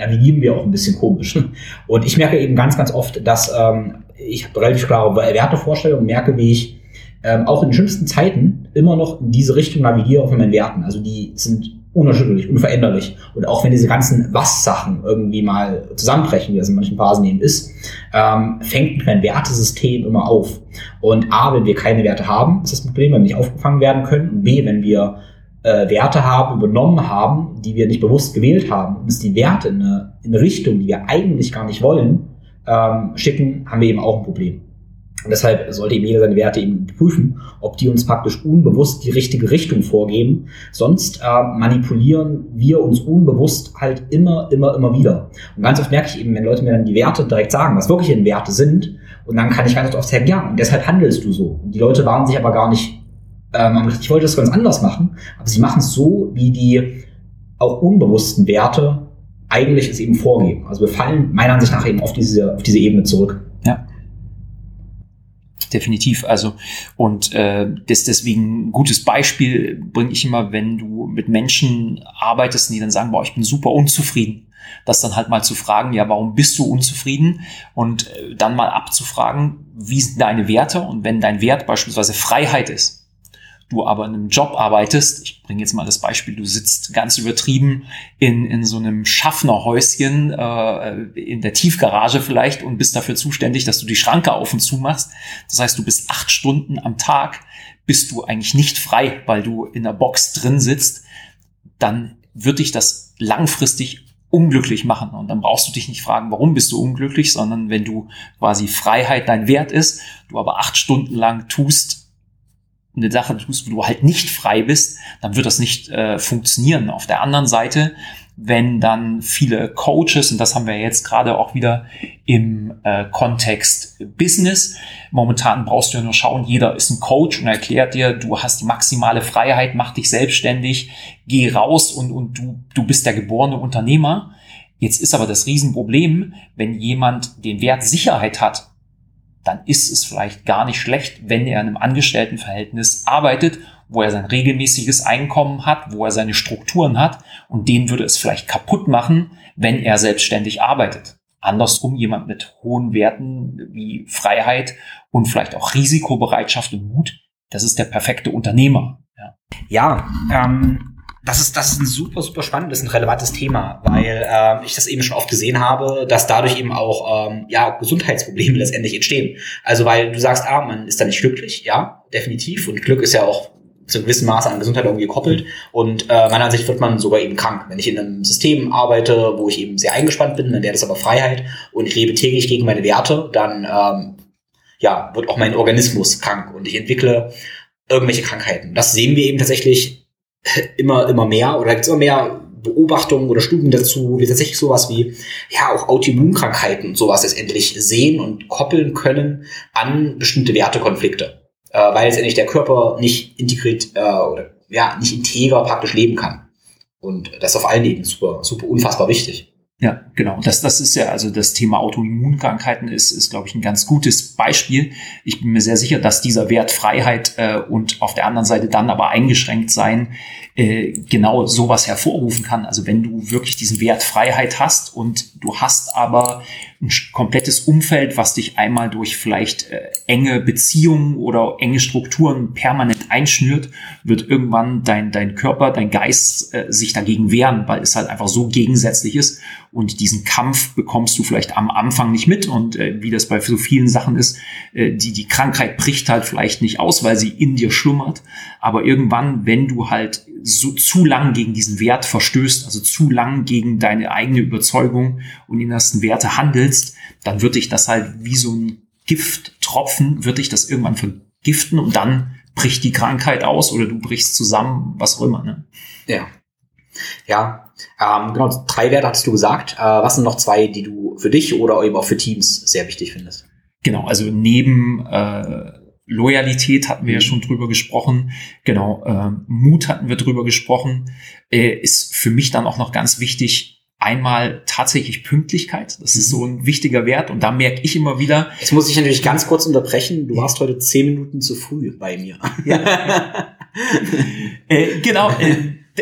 A: navigieren wir auch ein bisschen komisch. Und ich merke eben ganz, ganz oft, dass ähm, ich relativ klare Wertevorstellungen, merke, wie ich ähm, auch in den schlimmsten Zeiten immer noch in diese Richtung navigiere von meinen Werten. Also die sind unerschütterlich, unveränderlich. Und auch wenn diese ganzen Was-Sachen irgendwie mal zusammenbrechen, wie das in manchen Phasen eben ist, ähm, fängt mein Wertesystem immer auf. Und A, wenn wir keine Werte haben, ist das Problem, wenn wir nicht aufgefangen werden können. Und B, wenn wir äh, Werte haben, übernommen haben, die wir nicht bewusst gewählt haben, und uns die Werte in eine, in eine Richtung, die wir eigentlich gar nicht wollen, ähm, schicken, haben wir eben auch ein Problem. Und deshalb sollte eben jeder seine Werte eben prüfen, ob die uns praktisch unbewusst die richtige Richtung vorgeben. Sonst äh, manipulieren wir uns unbewusst halt immer, immer, immer wieder. Und ganz oft merke ich eben, wenn Leute mir dann die Werte direkt sagen, was wirklich in Werte sind, und dann kann ich ganz oft sagen, ja, und deshalb handelst du so. Und die Leute waren sich aber gar nicht ähm, ich wollte das ganz anders machen, aber sie machen es so, wie die auch unbewussten Werte eigentlich es eben vorgeben. Also wir fallen meiner Ansicht nach eben auf diese, auf diese Ebene zurück.
B: Ja. Definitiv. Also, und äh, das deswegen ein gutes Beispiel bringe ich immer, wenn du mit Menschen arbeitest, die dann sagen, boah, ich bin super unzufrieden. Das dann halt mal zu fragen, ja, warum bist du unzufrieden? Und äh, dann mal abzufragen, wie sind deine Werte? Und wenn dein Wert beispielsweise Freiheit ist, du aber in einem Job arbeitest, ich bringe jetzt mal das Beispiel, du sitzt ganz übertrieben in, in so einem Schaffnerhäuschen äh, in der Tiefgarage vielleicht und bist dafür zuständig, dass du die Schranke auf und zu machst. Das heißt, du bist acht Stunden am Tag, bist du eigentlich nicht frei, weil du in der Box drin sitzt, dann wird dich das langfristig unglücklich machen. Und dann brauchst du dich nicht fragen, warum bist du unglücklich, sondern wenn du quasi Freiheit dein Wert ist, du aber acht Stunden lang tust, eine Sache tust, wo du halt nicht frei bist, dann wird das nicht äh, funktionieren. Auf der anderen Seite, wenn dann viele Coaches, und das haben wir jetzt gerade auch wieder im äh, Kontext Business, momentan brauchst du ja nur schauen, jeder ist ein Coach und erklärt dir, du hast die maximale Freiheit, mach dich selbstständig, geh raus und, und du, du bist der geborene Unternehmer. Jetzt ist aber das Riesenproblem, wenn jemand den Wert Sicherheit hat, dann ist es vielleicht gar nicht schlecht, wenn er in einem Angestelltenverhältnis arbeitet, wo er sein regelmäßiges Einkommen hat, wo er seine Strukturen hat und den würde es vielleicht kaputt machen, wenn er selbstständig arbeitet. Andersrum jemand mit hohen Werten wie Freiheit und vielleicht auch Risikobereitschaft und Mut, das ist der perfekte Unternehmer.
A: Ja, ja ähm, das ist, das ist ein super, super spannendes und relevantes Thema, weil äh, ich das eben schon oft gesehen habe, dass dadurch eben auch ähm, ja, Gesundheitsprobleme letztendlich entstehen. Also weil du sagst, ah, man ist da nicht glücklich, ja, definitiv. Und Glück ist ja auch zu gewissem Maße an Gesundheit irgendwie gekoppelt. Und äh, meiner Ansicht wird man sogar eben krank. Wenn ich in einem System arbeite, wo ich eben sehr eingespannt bin, dann wäre das aber Freiheit und ich lebe täglich gegen meine Werte, dann ähm, ja, wird auch mein Organismus krank und ich entwickle irgendwelche Krankheiten. Das sehen wir eben tatsächlich immer, immer mehr oder gibt es immer mehr Beobachtungen oder Studien dazu, wir tatsächlich sowas wie ja auch Autoimmunkrankheiten und sowas letztendlich sehen und koppeln können an bestimmte Wertekonflikte, äh, weil letztendlich der Körper nicht integriert äh, oder ja nicht integer praktisch leben kann. Und das ist auf allen Ebenen super, super unfassbar wichtig.
B: Ja, genau. Das, das ist ja, also das Thema Autoimmunkrankheiten ist, ist, glaube ich, ein ganz gutes Beispiel. Ich bin mir sehr sicher, dass dieser Wert Freiheit äh, und auf der anderen Seite dann aber eingeschränkt sein äh, genau sowas hervorrufen kann. Also wenn du wirklich diesen Wert Freiheit hast und du hast aber ein komplettes Umfeld, was dich einmal durch vielleicht äh, enge Beziehungen oder enge Strukturen permanent einschnürt, wird irgendwann dein, dein Körper, dein Geist äh, sich dagegen wehren, weil es halt einfach so gegensätzlich ist. Und diesen Kampf bekommst du vielleicht am Anfang nicht mit. Und äh, wie das bei so vielen Sachen ist, äh, die, die Krankheit bricht halt vielleicht nicht aus, weil sie in dir schlummert. Aber irgendwann, wenn du halt so zu lang gegen diesen Wert verstößt, also zu lang gegen deine eigene Überzeugung und innersten Werte handelst, dann wird dich das halt wie so ein Gifttropfen, wird dich das irgendwann vergiften und dann bricht die Krankheit aus oder du brichst zusammen, was auch immer. Ne?
A: Ja. Ja, ähm, genau, drei Werte hattest du gesagt. Äh, was sind noch zwei, die du für dich oder eben auch für Teams sehr wichtig findest?
B: Genau, also neben äh, Loyalität hatten wir ja mhm. schon drüber gesprochen. Genau, äh, Mut hatten wir drüber gesprochen. Äh, ist für mich dann auch noch ganz wichtig, einmal tatsächlich Pünktlichkeit. Das ist mhm. so ein wichtiger Wert und da merke ich immer wieder.
A: Jetzt muss ich natürlich ganz kurz unterbrechen. Du warst heute zehn Minuten zu früh bei mir.
B: Ja. äh, genau.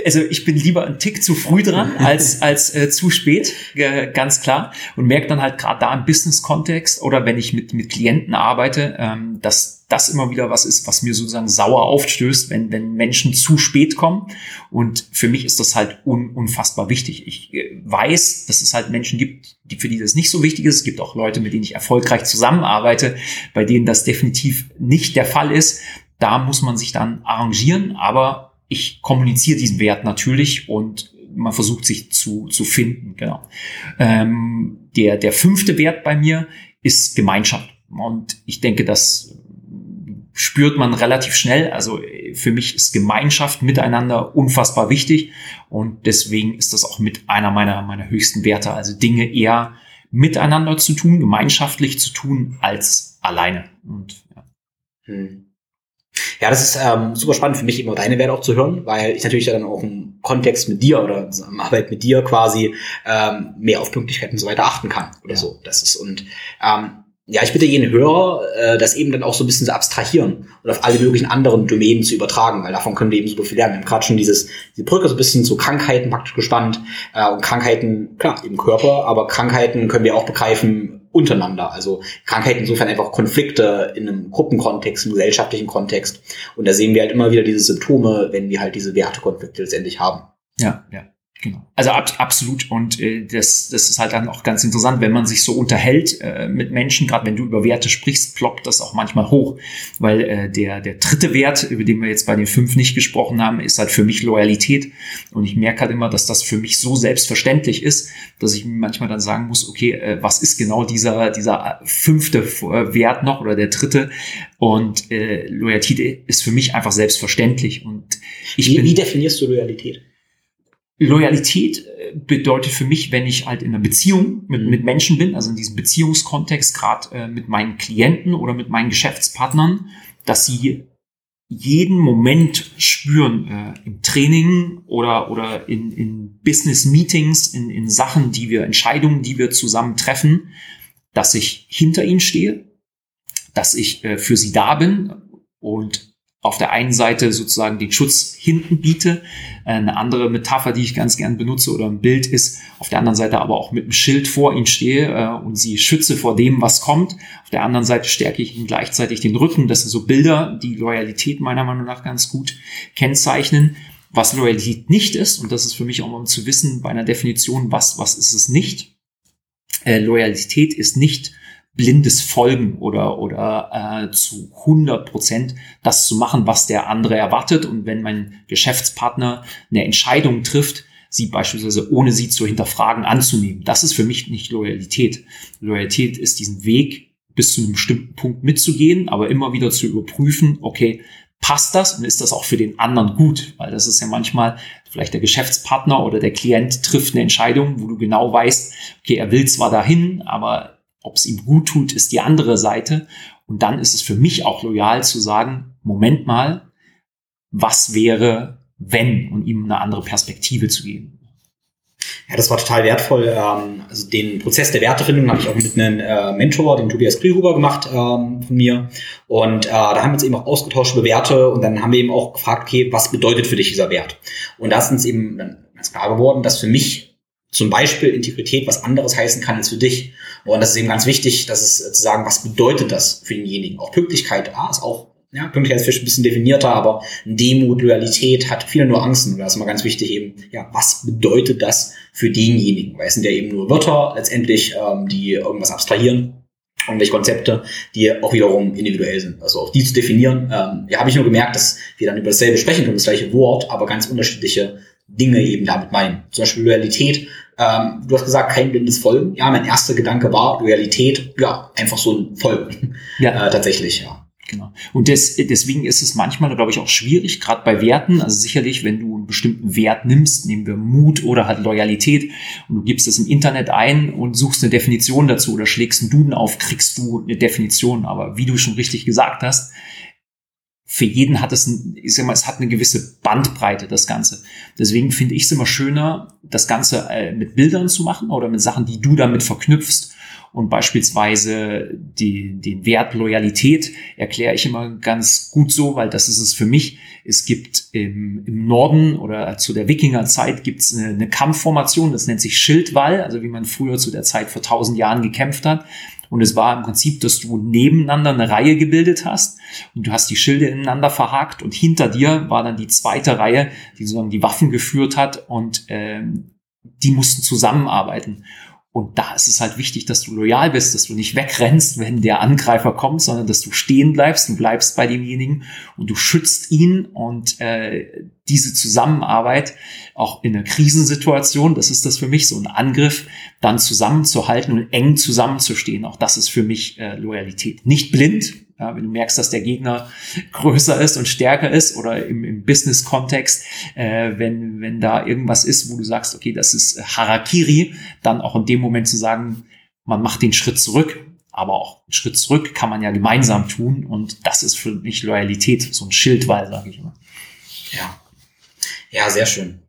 B: Also ich bin lieber einen Tick zu früh dran als als äh, zu spät, äh, ganz klar. Und merke dann halt gerade da im Business-Kontext oder wenn ich mit mit Klienten arbeite, ähm, dass das immer wieder was ist, was mir sozusagen sauer aufstößt, wenn wenn Menschen zu spät kommen. Und für mich ist das halt un, unfassbar wichtig. Ich äh, weiß, dass es halt Menschen gibt, die für die das nicht so wichtig ist. Es gibt auch Leute, mit denen ich erfolgreich zusammenarbeite, bei denen das definitiv nicht der Fall ist. Da muss man sich dann arrangieren, aber ich kommuniziere diesen Wert natürlich und man versucht sich zu, zu finden. Genau. Ähm, der, der fünfte Wert bei mir ist Gemeinschaft. Und ich denke, das spürt man relativ schnell. Also für mich ist Gemeinschaft miteinander unfassbar wichtig. Und deswegen ist das auch mit einer meiner, meiner höchsten Werte. Also Dinge eher miteinander zu tun, gemeinschaftlich zu tun, als alleine. Und, ja.
A: Hm. Ja, das ist ähm, super spannend für mich, immer deine Werte auch zu hören, weil ich natürlich dann auch im Kontext mit dir oder Arbeit mit dir quasi ähm, mehr auf Pünktlichkeit und so weiter achten kann oder ja. so. Das ist und ähm, ja, ich bitte jeden Hörer, äh, das eben dann auch so ein bisschen zu abstrahieren und auf alle möglichen anderen Domänen zu übertragen, weil davon können wir eben super viel lernen. Wir haben gerade schon dieses, diese Brücke so ein bisschen zu Krankheiten praktisch gespannt. Äh, und Krankheiten, klar, im Körper, aber Krankheiten können wir auch begreifen untereinander. Also Krankheiten insofern einfach Konflikte in einem Gruppenkontext, im gesellschaftlichen Kontext. Und da sehen wir halt immer wieder diese Symptome, wenn wir halt diese Wertekonflikte letztendlich haben.
B: Ja, ja. Genau. Also ab, absolut. Und äh, das, das ist halt dann auch ganz interessant, wenn man sich so unterhält äh, mit Menschen, gerade wenn du über Werte sprichst, ploppt das auch manchmal hoch. Weil äh, der, der dritte Wert, über den wir jetzt bei den fünf nicht gesprochen haben, ist halt für mich Loyalität. Und ich merke halt immer, dass das für mich so selbstverständlich ist, dass ich mir manchmal dann sagen muss, okay, äh, was ist genau dieser, dieser fünfte äh, Wert noch oder der dritte? Und äh, Loyalität ist für mich einfach selbstverständlich. Und ich
A: wie, bin, wie definierst du Loyalität?
B: Loyalität äh, bedeutet für mich, wenn ich halt in einer Beziehung mit, mhm. mit Menschen bin, also in diesem Beziehungskontext, gerade äh, mit meinen Klienten oder mit meinen Geschäftspartnern, dass sie jeden Moment spüren äh, im Training oder, oder in, in Business-Meetings, in, in Sachen, die wir, Entscheidungen, die wir zusammen treffen, dass ich hinter ihnen stehe, dass ich äh, für sie da bin und auf der einen Seite sozusagen den Schutz hinten biete. Eine andere Metapher, die ich ganz gern benutze oder ein Bild ist, auf der anderen Seite aber auch mit einem Schild vor ihnen stehe äh, und sie schütze vor dem, was kommt. Auf der anderen Seite stärke ich ihnen gleichzeitig den Rücken. Das sind so Bilder, die Loyalität meiner Meinung nach ganz gut kennzeichnen. Was Loyalität nicht ist, und das ist für mich auch mal um zu wissen bei einer Definition, was, was ist es nicht. Äh, Loyalität ist nicht blindes Folgen oder, oder äh, zu 100 Prozent das zu machen, was der andere erwartet. Und wenn mein Geschäftspartner eine Entscheidung trifft, sie beispielsweise ohne sie zu hinterfragen anzunehmen. Das ist für mich nicht Loyalität. Loyalität ist diesen Weg bis zu einem bestimmten Punkt mitzugehen, aber immer wieder zu überprüfen, okay, passt das und ist das auch für den anderen gut? Weil das ist ja manchmal vielleicht der Geschäftspartner oder der Klient trifft eine Entscheidung, wo du genau weißt, okay, er will zwar dahin, aber ob es ihm gut tut, ist die andere Seite. Und dann ist es für mich auch loyal zu sagen, Moment mal, was wäre, wenn, und ihm eine andere Perspektive zu geben.
A: Ja, das war total wertvoll. Ähm, also den Prozess der Wertefindung habe ich auch mit einem äh, Mentor, dem Tobias Krieghuber, gemacht ähm, von mir. Und äh, da haben wir uns eben auch ausgetauscht über Werte und dann haben wir eben auch gefragt, okay, was bedeutet für dich dieser Wert? Und da ist uns eben ganz klar geworden, dass für mich zum Beispiel Integrität was anderes heißen kann als für dich. Und das ist eben ganz wichtig, dass es äh, zu sagen, was bedeutet das für denjenigen? Auch Pünktlichkeit, ah, ist auch ja, Pünktlichkeit ist ein bisschen definierter, aber Demut, Loyalität hat viele Nuancen. Und da ist immer ganz wichtig eben, ja, was bedeutet das für denjenigen? Weil es sind ja eben nur Wörter letztendlich, ähm, die irgendwas abstrahieren irgendwelche Konzepte, die auch wiederum individuell sind. Also auch die zu definieren. Ähm, ja, habe ich nur gemerkt, dass wir dann über dasselbe sprechen können, das gleiche Wort, aber ganz unterschiedliche Dinge eben damit meinen. Zum Beispiel Loyalität. Ähm, du hast gesagt, kein blindes Folgen. Ja, mein erster Gedanke war Loyalität. Ja, einfach so ein Folgen. Ja. Äh, tatsächlich, ja.
B: Genau. Und des, deswegen ist es manchmal, glaube ich, auch schwierig, gerade bei Werten. Also sicherlich, wenn du einen bestimmten Wert nimmst, nehmen wir Mut oder halt Loyalität, und du gibst es im Internet ein und suchst eine Definition dazu oder schlägst einen Duden auf, kriegst du eine Definition. Aber wie du schon richtig gesagt hast, für jeden hat es, ich sag mal, es hat eine gewisse Bandbreite, das Ganze. Deswegen finde ich es immer schöner, das Ganze äh, mit Bildern zu machen oder mit Sachen, die du damit verknüpfst und beispielsweise die, den Wert Loyalität erkläre ich immer ganz gut so, weil das ist es für mich. Es gibt im, im Norden oder zu der Wikingerzeit gibt es eine, eine Kampfformation, das nennt sich Schildwall, also wie man früher zu der Zeit vor tausend Jahren gekämpft hat. Und es war im Prinzip, dass du nebeneinander eine Reihe gebildet hast und du hast die Schilde ineinander verhakt und hinter dir war dann die zweite Reihe, die sozusagen die Waffen geführt hat und ähm, die mussten zusammenarbeiten. Und da ist es halt wichtig, dass du loyal bist, dass du nicht wegrennst, wenn der Angreifer kommt, sondern dass du stehen bleibst, du bleibst bei demjenigen und du schützt ihn und äh, diese Zusammenarbeit auch in einer Krisensituation, das ist das für mich so ein Angriff, dann zusammenzuhalten und eng zusammenzustehen. Auch das ist für mich äh, Loyalität. Nicht blind, ja, wenn du merkst, dass der Gegner größer ist und stärker ist oder im, im Business-Kontext, äh, wenn, wenn da irgendwas ist, wo du sagst, okay, das ist Harakiri, dann auch in dem Moment zu sagen, man macht den Schritt zurück, aber auch einen Schritt zurück kann man ja gemeinsam tun und das ist für mich Loyalität, so ein Schildwall, sage ich immer.
A: Ja. Ja, sehr schön.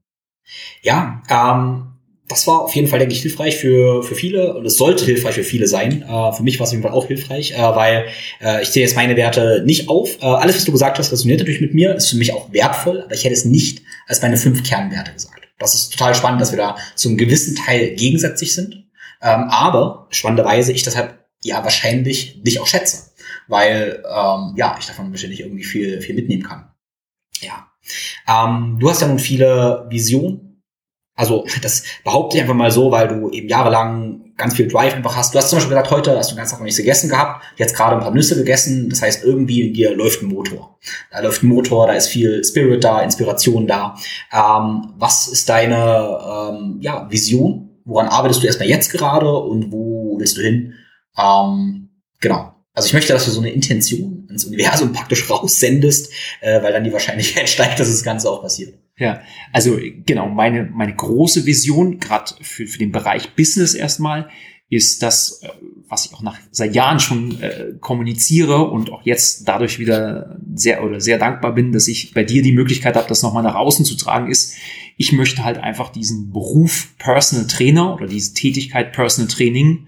A: Ja, ähm, das war auf jeden Fall, denke ich, hilfreich für, für viele und es sollte hilfreich für viele sein. Äh, für mich war es auf jeden Fall auch hilfreich, äh, weil äh, ich sehe jetzt meine Werte nicht auf. Äh, alles, was du gesagt hast, resoniert natürlich mit mir, ist für mich auch wertvoll, aber ich hätte es nicht als meine fünf Kernwerte gesagt. Das ist total spannend, dass wir da zum gewissen Teil gegensätzlich sind. Ähm, aber spannenderweise ich deshalb ja wahrscheinlich dich auch schätze, weil ähm, ja ich davon wahrscheinlich irgendwie viel, viel mitnehmen kann. Ja. Ähm, du hast ja nun viele Visionen also das behaupte ich einfach mal so, weil du eben jahrelang ganz viel Drive einfach hast. Du hast zum Beispiel gesagt, heute hast du den ganzen Tag noch nichts gegessen gehabt, jetzt gerade ein paar Nüsse gegessen. Das heißt, irgendwie in dir läuft ein Motor. Da läuft ein Motor, da ist viel Spirit da, Inspiration da. Ähm, was ist deine ähm, ja, Vision? Woran arbeitest du erstmal jetzt gerade und wo willst du hin? Ähm, genau. Also ich möchte, dass du so eine Intention ins Universum praktisch raussendest, äh, weil dann die Wahrscheinlichkeit steigt, dass das Ganze auch passiert.
B: Ja, also genau, meine, meine große Vision, gerade für, für den Bereich Business erstmal, ist das, äh, was ich auch nach seit Jahren schon äh, kommuniziere und auch jetzt dadurch wieder sehr oder sehr dankbar bin, dass ich bei dir die Möglichkeit habe, das nochmal nach außen zu tragen, ist, ich möchte halt einfach diesen Beruf Personal Trainer oder diese Tätigkeit Personal Training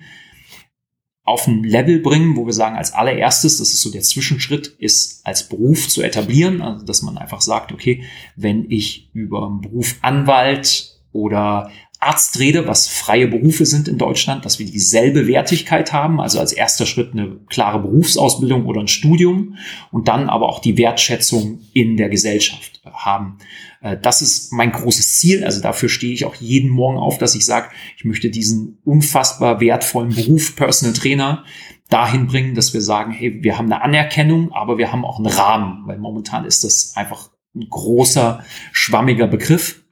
B: auf ein Level bringen, wo wir sagen, als allererstes, das ist so der Zwischenschritt, ist als Beruf zu etablieren, also dass man einfach sagt, okay, wenn ich über einen Beruf Anwalt oder Arzt rede, was freie Berufe sind in Deutschland, dass wir dieselbe Wertigkeit haben, also als erster Schritt eine klare Berufsausbildung oder ein Studium und dann aber auch die Wertschätzung in der Gesellschaft haben. Äh, das ist mein großes Ziel. Also dafür stehe ich auch jeden Morgen auf, dass ich sage, ich möchte diesen unfassbar wertvollen Beruf Personal Trainer dahin bringen, dass wir sagen, hey, wir haben eine Anerkennung, aber wir haben auch einen Rahmen, weil momentan ist das einfach ein großer, schwammiger Begriff.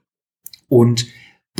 B: Und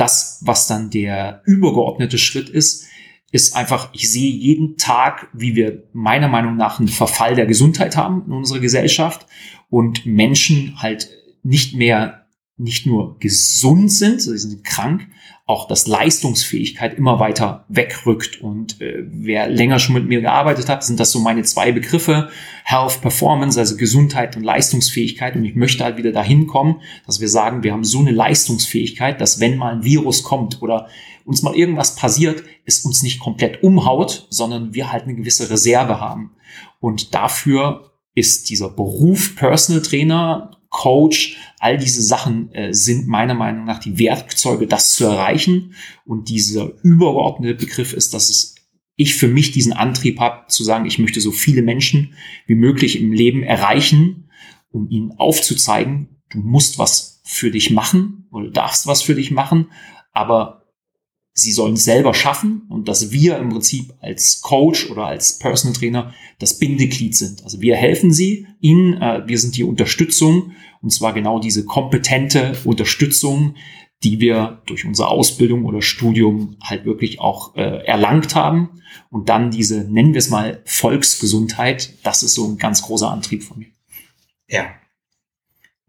B: das, was dann der übergeordnete Schritt ist, ist einfach, ich sehe jeden Tag, wie wir meiner Meinung nach einen Verfall der Gesundheit haben in unserer Gesellschaft und Menschen halt nicht mehr, nicht nur gesund sind, sie sind krank, auch dass Leistungsfähigkeit immer weiter wegrückt. Und äh, wer länger schon mit mir gearbeitet hat, sind das so meine zwei Begriffe. Health, Performance, also Gesundheit und Leistungsfähigkeit. Und ich möchte halt wieder dahin kommen, dass wir sagen, wir haben so eine Leistungsfähigkeit, dass wenn mal ein Virus kommt oder uns mal irgendwas passiert, es uns nicht komplett umhaut, sondern wir halt eine gewisse Reserve haben. Und dafür ist dieser Beruf Personal Trainer Coach, all diese Sachen äh, sind meiner Meinung nach die Werkzeuge, das zu erreichen. Und dieser übergeordnete Begriff ist, dass es ich für mich diesen Antrieb habe, zu sagen, ich möchte so viele Menschen wie möglich im Leben erreichen, um ihnen aufzuzeigen, du musst was für dich machen oder darfst was für dich machen, aber sie sollen es selber schaffen und dass wir im Prinzip als Coach oder als Personal Trainer das Bindeglied sind. Also wir helfen sie, ihnen, äh, wir sind die Unterstützung und zwar genau diese kompetente Unterstützung, die wir durch unsere Ausbildung oder Studium halt wirklich auch äh, erlangt haben. Und dann diese, nennen wir es mal, Volksgesundheit, das ist so ein ganz großer Antrieb von mir.
A: Ja,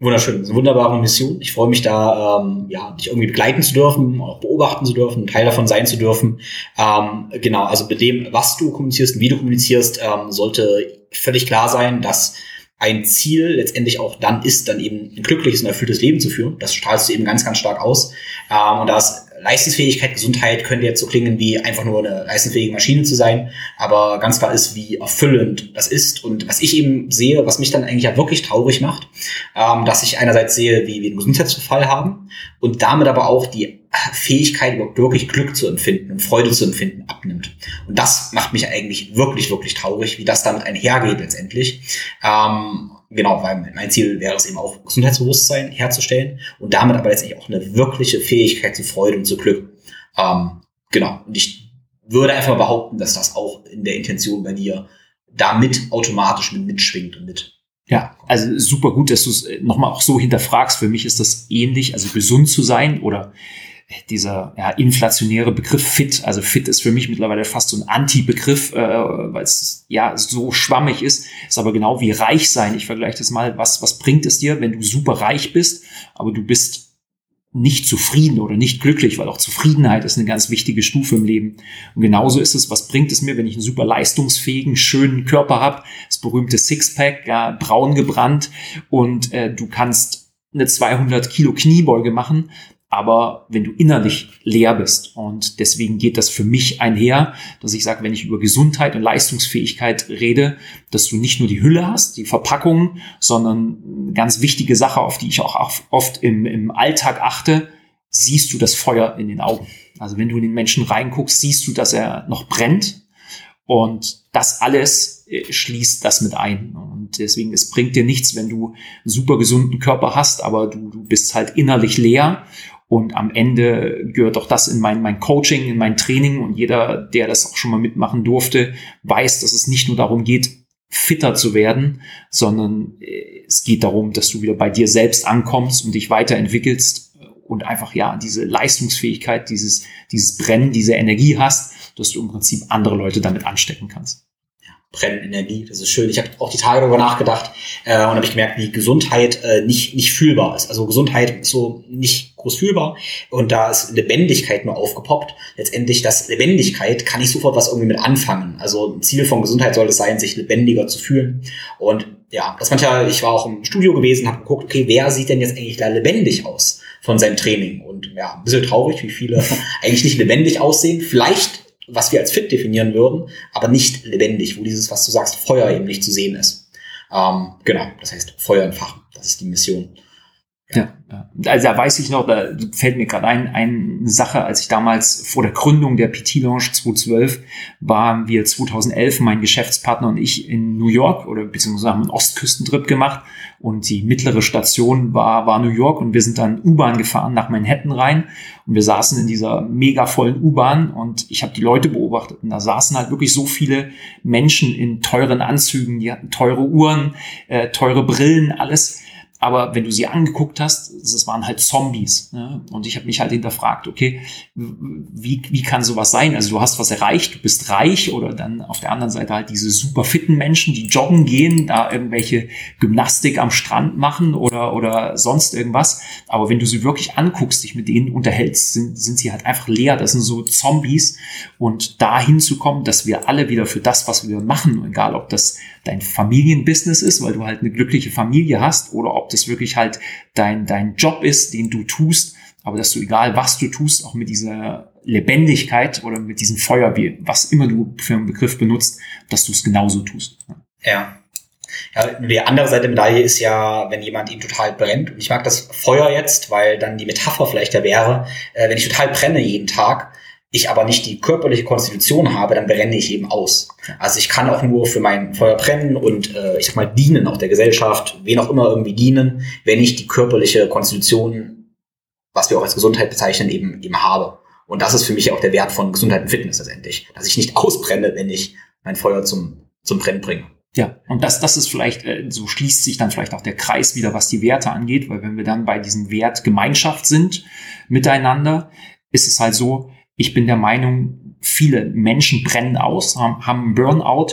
A: Wunderschön, das ist eine wunderbare Mission. Ich freue mich da, ähm, ja, dich irgendwie begleiten zu dürfen, auch beobachten zu dürfen, Teil davon sein zu dürfen. Ähm, genau, also mit dem, was du kommunizierst wie du kommunizierst, ähm, sollte völlig klar sein, dass ein Ziel letztendlich auch dann ist, dann eben ein glückliches und erfülltes Leben zu führen. Das strahlst du eben ganz, ganz stark aus. Ähm, und da ist Leistungsfähigkeit, Gesundheit könnte jetzt so klingen wie einfach nur eine leistungsfähige Maschine zu sein, aber ganz klar ist, wie erfüllend das ist und was ich eben sehe, was mich dann eigentlich ja wirklich traurig macht, ähm, dass ich einerseits sehe, wie wir einen Gesundheitsverfall haben und damit aber auch die Fähigkeit, überhaupt wirklich Glück zu empfinden und Freude zu empfinden, abnimmt. Und das macht mich eigentlich wirklich, wirklich traurig, wie das damit einhergeht letztendlich. Ähm, genau, weil mein Ziel wäre es eben auch, Gesundheitsbewusstsein herzustellen und damit aber letztendlich auch eine wirkliche Fähigkeit zu Freude und zu Glück. Ähm, genau. Und ich würde einfach behaupten, dass das auch in der Intention bei dir damit automatisch mit mitschwingt und mit.
B: Ja, also super gut, dass du es nochmal auch so hinterfragst. Für mich ist das ähnlich, also gesund zu sein oder dieser ja, inflationäre Begriff fit. Also fit ist für mich mittlerweile fast so ein Anti-Begriff, äh, weil es ja so schwammig ist. Ist aber genau wie reich sein. Ich vergleiche das mal, was, was bringt es dir, wenn du super reich bist, aber du bist nicht zufrieden oder nicht glücklich, weil auch Zufriedenheit ist eine ganz wichtige Stufe im Leben. Und genauso ist es, was bringt es mir, wenn ich einen super leistungsfähigen, schönen Körper habe, das berühmte Sixpack, ja, braun gebrannt und äh, du kannst eine 200 Kilo Kniebeuge machen, aber wenn du innerlich leer bist. Und deswegen geht das für mich einher, dass ich sage, wenn ich über Gesundheit und Leistungsfähigkeit rede, dass du nicht nur die Hülle hast, die Verpackung, sondern eine ganz wichtige Sache, auf die ich auch oft im, im Alltag achte, siehst du das Feuer in den Augen. Also wenn du in den Menschen reinguckst, siehst du, dass er noch brennt. Und das alles äh, schließt das mit ein. Und deswegen, es bringt dir nichts, wenn du einen super gesunden Körper hast, aber du, du bist halt innerlich leer und am Ende gehört auch das in mein, mein Coaching, in mein Training. Und jeder, der das auch schon mal mitmachen durfte, weiß, dass es nicht nur darum geht, fitter zu werden, sondern äh, es geht darum, dass du wieder bei dir selbst ankommst und dich weiterentwickelst und einfach ja diese Leistungsfähigkeit, dieses, dieses Brennen, diese Energie hast, dass du im Prinzip andere Leute damit anstecken kannst.
A: Brennenergie. Das ist schön. Ich habe auch die Tage darüber nachgedacht äh, und habe ich gemerkt, wie Gesundheit äh, nicht nicht fühlbar ist. Also Gesundheit ist so nicht groß fühlbar und da ist Lebendigkeit nur aufgepoppt. Letztendlich das Lebendigkeit kann ich sofort was irgendwie mit anfangen. Also Ziel von Gesundheit soll es sein, sich lebendiger zu fühlen und ja, das manchmal, ich war auch im Studio gewesen, habe geguckt, okay, wer sieht denn jetzt eigentlich da lebendig aus von seinem Training? Und ja, ein bisschen traurig, wie viele eigentlich nicht lebendig aussehen. Vielleicht was wir als fit definieren würden, aber nicht lebendig, wo dieses, was du sagst, Feuer eben nicht zu sehen ist. Ähm, genau, das heißt Feuer entfachen, das ist die Mission.
B: Ja, also da weiß ich noch, da fällt mir gerade ein, eine Sache, als ich damals vor der Gründung der PT Lounge 2012 waren wir 2011, mein Geschäftspartner und ich in New York oder beziehungsweise haben einen Ostküstentrip gemacht und die mittlere Station war, war New York und wir sind dann U-Bahn gefahren nach Manhattan rein und wir saßen in dieser mega vollen U-Bahn und ich habe die Leute beobachtet und da saßen halt wirklich so viele Menschen in teuren Anzügen, die hatten teure Uhren, äh, teure Brillen, alles aber wenn du sie angeguckt hast, es waren halt Zombies. Ne? Und ich habe mich halt hinterfragt, okay, wie, wie kann sowas sein? Also du hast was erreicht, du bist reich oder dann auf der anderen Seite halt diese super fitten Menschen, die joggen gehen, da irgendwelche Gymnastik am Strand machen oder, oder sonst irgendwas. Aber wenn du sie wirklich anguckst, dich mit denen unterhältst, sind, sind sie halt einfach leer. Das sind so Zombies. Und dahin zu kommen, dass wir alle wieder für das, was wir machen, egal ob das dein Familienbusiness ist, weil du halt eine glückliche Familie hast, oder ob das wirklich halt dein, dein Job ist, den du tust, aber dass du egal was du tust, auch mit dieser Lebendigkeit oder mit diesem Feuer, wie, was immer du für einen Begriff benutzt, dass du es genauso tust.
C: Ja. Ja, die andere Seite der Medaille ist ja, wenn jemand eben total brennt. Und ich mag das Feuer jetzt, weil dann die Metapher vielleicht da wäre, äh, wenn ich total brenne jeden Tag, ich aber nicht die körperliche Konstitution habe, dann brenne ich eben aus. Also ich kann auch nur für mein Feuer brennen und äh, ich sag mal dienen, auch der Gesellschaft, wen auch immer irgendwie dienen, wenn ich die körperliche Konstitution, was wir auch als Gesundheit bezeichnen, eben eben habe. Und das ist für mich auch der Wert von Gesundheit und Fitness letztendlich, dass ich nicht ausbrenne, wenn ich mein Feuer zum zum Brennen bringe.
B: Ja, und das, das ist vielleicht, äh, so schließt sich dann vielleicht auch der Kreis wieder, was die Werte angeht, weil wenn wir dann bei diesem Wert Gemeinschaft sind miteinander, ist es halt so, ich bin der Meinung, viele Menschen brennen aus, haben, haben Burnout,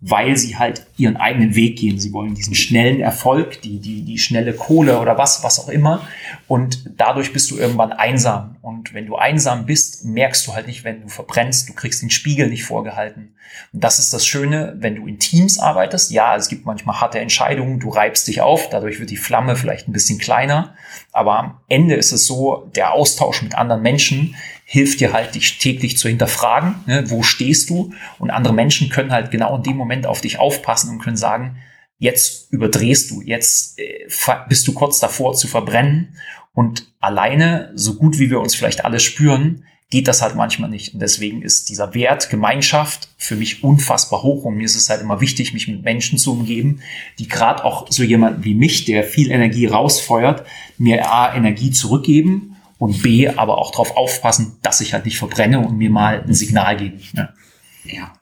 B: weil sie halt ihren eigenen Weg gehen. Sie wollen diesen schnellen Erfolg, die, die, die schnelle Kohle oder was, was auch immer. Und dadurch bist du irgendwann einsam. Und wenn du einsam bist, merkst du halt nicht, wenn du verbrennst, du kriegst den Spiegel nicht vorgehalten. Und das ist das Schöne, wenn du in Teams arbeitest. Ja, es gibt manchmal harte Entscheidungen, du reibst dich auf, dadurch wird die Flamme vielleicht ein bisschen kleiner. Aber am Ende ist es so, der Austausch mit anderen Menschen hilft dir halt, dich täglich zu hinterfragen, ne, wo stehst du? Und andere Menschen können halt genau in dem Moment auf dich aufpassen und können sagen, jetzt überdrehst du, jetzt äh, bist du kurz davor zu verbrennen. Und alleine, so gut wie wir uns vielleicht alle spüren, geht das halt manchmal nicht. Und deswegen ist dieser Wert Gemeinschaft für mich unfassbar hoch. Und mir ist es halt immer wichtig, mich mit Menschen zu umgeben, die gerade auch so jemanden wie mich, der viel Energie rausfeuert, mir A, Energie zurückgeben und B, aber auch darauf aufpassen, dass ich halt nicht verbrenne und mir mal ein Signal geben.
C: Ja. ja.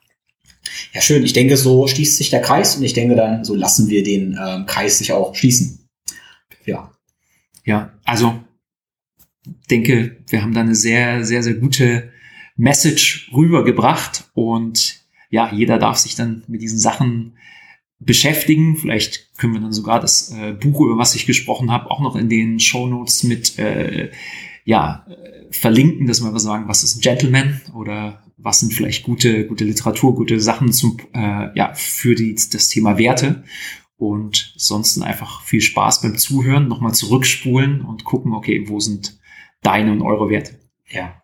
C: Ja, schön. Ich denke, so schließt sich der Kreis und ich denke dann, so lassen wir den ähm, Kreis sich auch schließen.
B: Ja. Ja, also denke, wir haben da eine sehr, sehr, sehr gute Message rübergebracht und ja, jeder darf sich dann mit diesen Sachen beschäftigen. Vielleicht können wir dann sogar das äh, Buch, über was ich gesprochen habe, auch noch in den Show Notes mit äh, ja, äh, verlinken, dass wir sagen, was ist ein Gentleman oder was sind vielleicht gute, gute Literatur, gute Sachen zum, äh, ja, für die, das Thema Werte. Und sonst einfach viel Spaß beim Zuhören, nochmal zurückspulen und gucken, okay, wo sind deine und eure Werte?
C: Ja.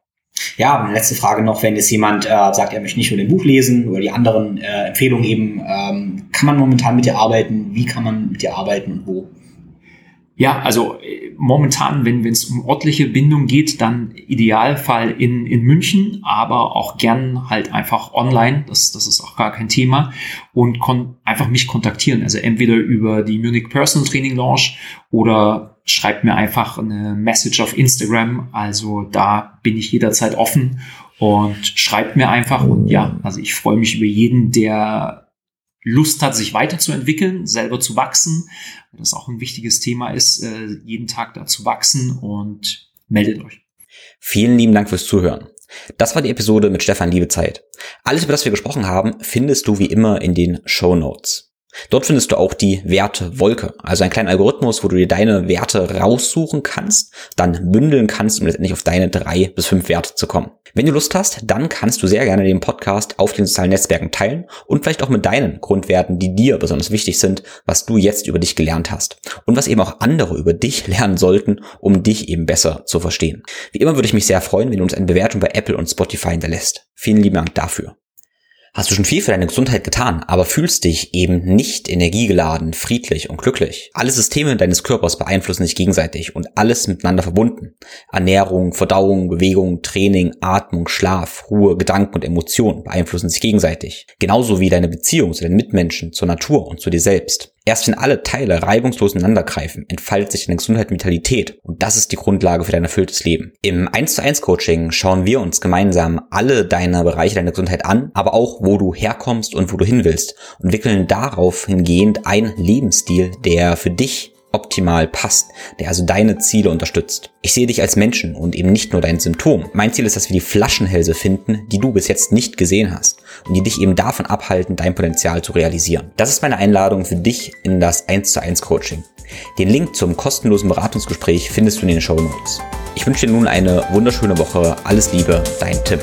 C: Ja, letzte Frage noch, wenn jetzt jemand äh, sagt, er möchte nicht nur den Buch lesen oder die anderen äh, Empfehlungen geben, ähm, kann man momentan mit dir arbeiten? Wie kann man mit dir arbeiten und wo?
B: Ja, also äh, momentan, wenn es um örtliche Bindung geht, dann Idealfall in, in München, aber auch gern halt einfach online. Das, das ist auch gar kein Thema. Und kon einfach mich kontaktieren. Also entweder über die Munich Personal Training Launch oder schreibt mir einfach eine Message auf Instagram. Also da bin ich jederzeit offen und schreibt mir einfach. Und ja, also ich freue mich über jeden, der Lust hat, sich weiterzuentwickeln, selber zu wachsen, das auch ein wichtiges Thema ist, äh, jeden Tag da zu wachsen und meldet euch.
A: Vielen lieben Dank fürs Zuhören. Das war die Episode mit Stefan Liebezeit. Alles, über das wir gesprochen haben, findest du wie immer in den Show Notes. Dort findest du auch die Wertewolke, also einen kleinen Algorithmus, wo du dir deine Werte raussuchen kannst, dann bündeln kannst, um letztendlich auf deine drei bis fünf Werte zu kommen. Wenn du Lust hast, dann kannst du sehr gerne den Podcast auf den sozialen Netzwerken teilen und vielleicht auch mit deinen Grundwerten, die dir besonders wichtig sind, was du jetzt über dich gelernt hast und was eben auch andere über dich lernen sollten, um dich eben besser zu verstehen. Wie immer würde ich mich sehr freuen, wenn du uns eine Bewertung bei Apple und Spotify hinterlässt. Vielen lieben Dank dafür. Hast du schon viel für deine Gesundheit getan, aber fühlst dich eben nicht energiegeladen, friedlich und glücklich? Alle Systeme deines Körpers beeinflussen sich gegenseitig und alles miteinander verbunden. Ernährung, Verdauung, Bewegung, Training, Atmung, Schlaf, Ruhe, Gedanken und Emotionen beeinflussen sich gegenseitig. Genauso wie deine Beziehung zu den Mitmenschen, zur Natur und zu dir selbst. Erst wenn alle Teile reibungslos ineinandergreifen, entfaltet sich deine Gesundheit und Vitalität. Und das ist die Grundlage für dein erfülltes Leben. Im 1 zu 1 Coaching schauen wir uns gemeinsam alle deine Bereiche deiner Gesundheit an, aber auch, wo du herkommst und wo du hin willst und wickeln darauf hingehend einen Lebensstil, der für dich optimal passt, der also deine Ziele unterstützt. Ich sehe dich als Menschen und eben nicht nur dein Symptom. Mein Ziel ist, dass wir die Flaschenhälse finden, die du bis jetzt nicht gesehen hast und die dich eben davon abhalten, dein Potenzial zu realisieren. Das ist meine Einladung für dich in das 1 zu 1 Coaching. Den Link zum kostenlosen Beratungsgespräch findest du in den Show Notes. Ich wünsche dir nun eine wunderschöne Woche. Alles Liebe, dein Tim.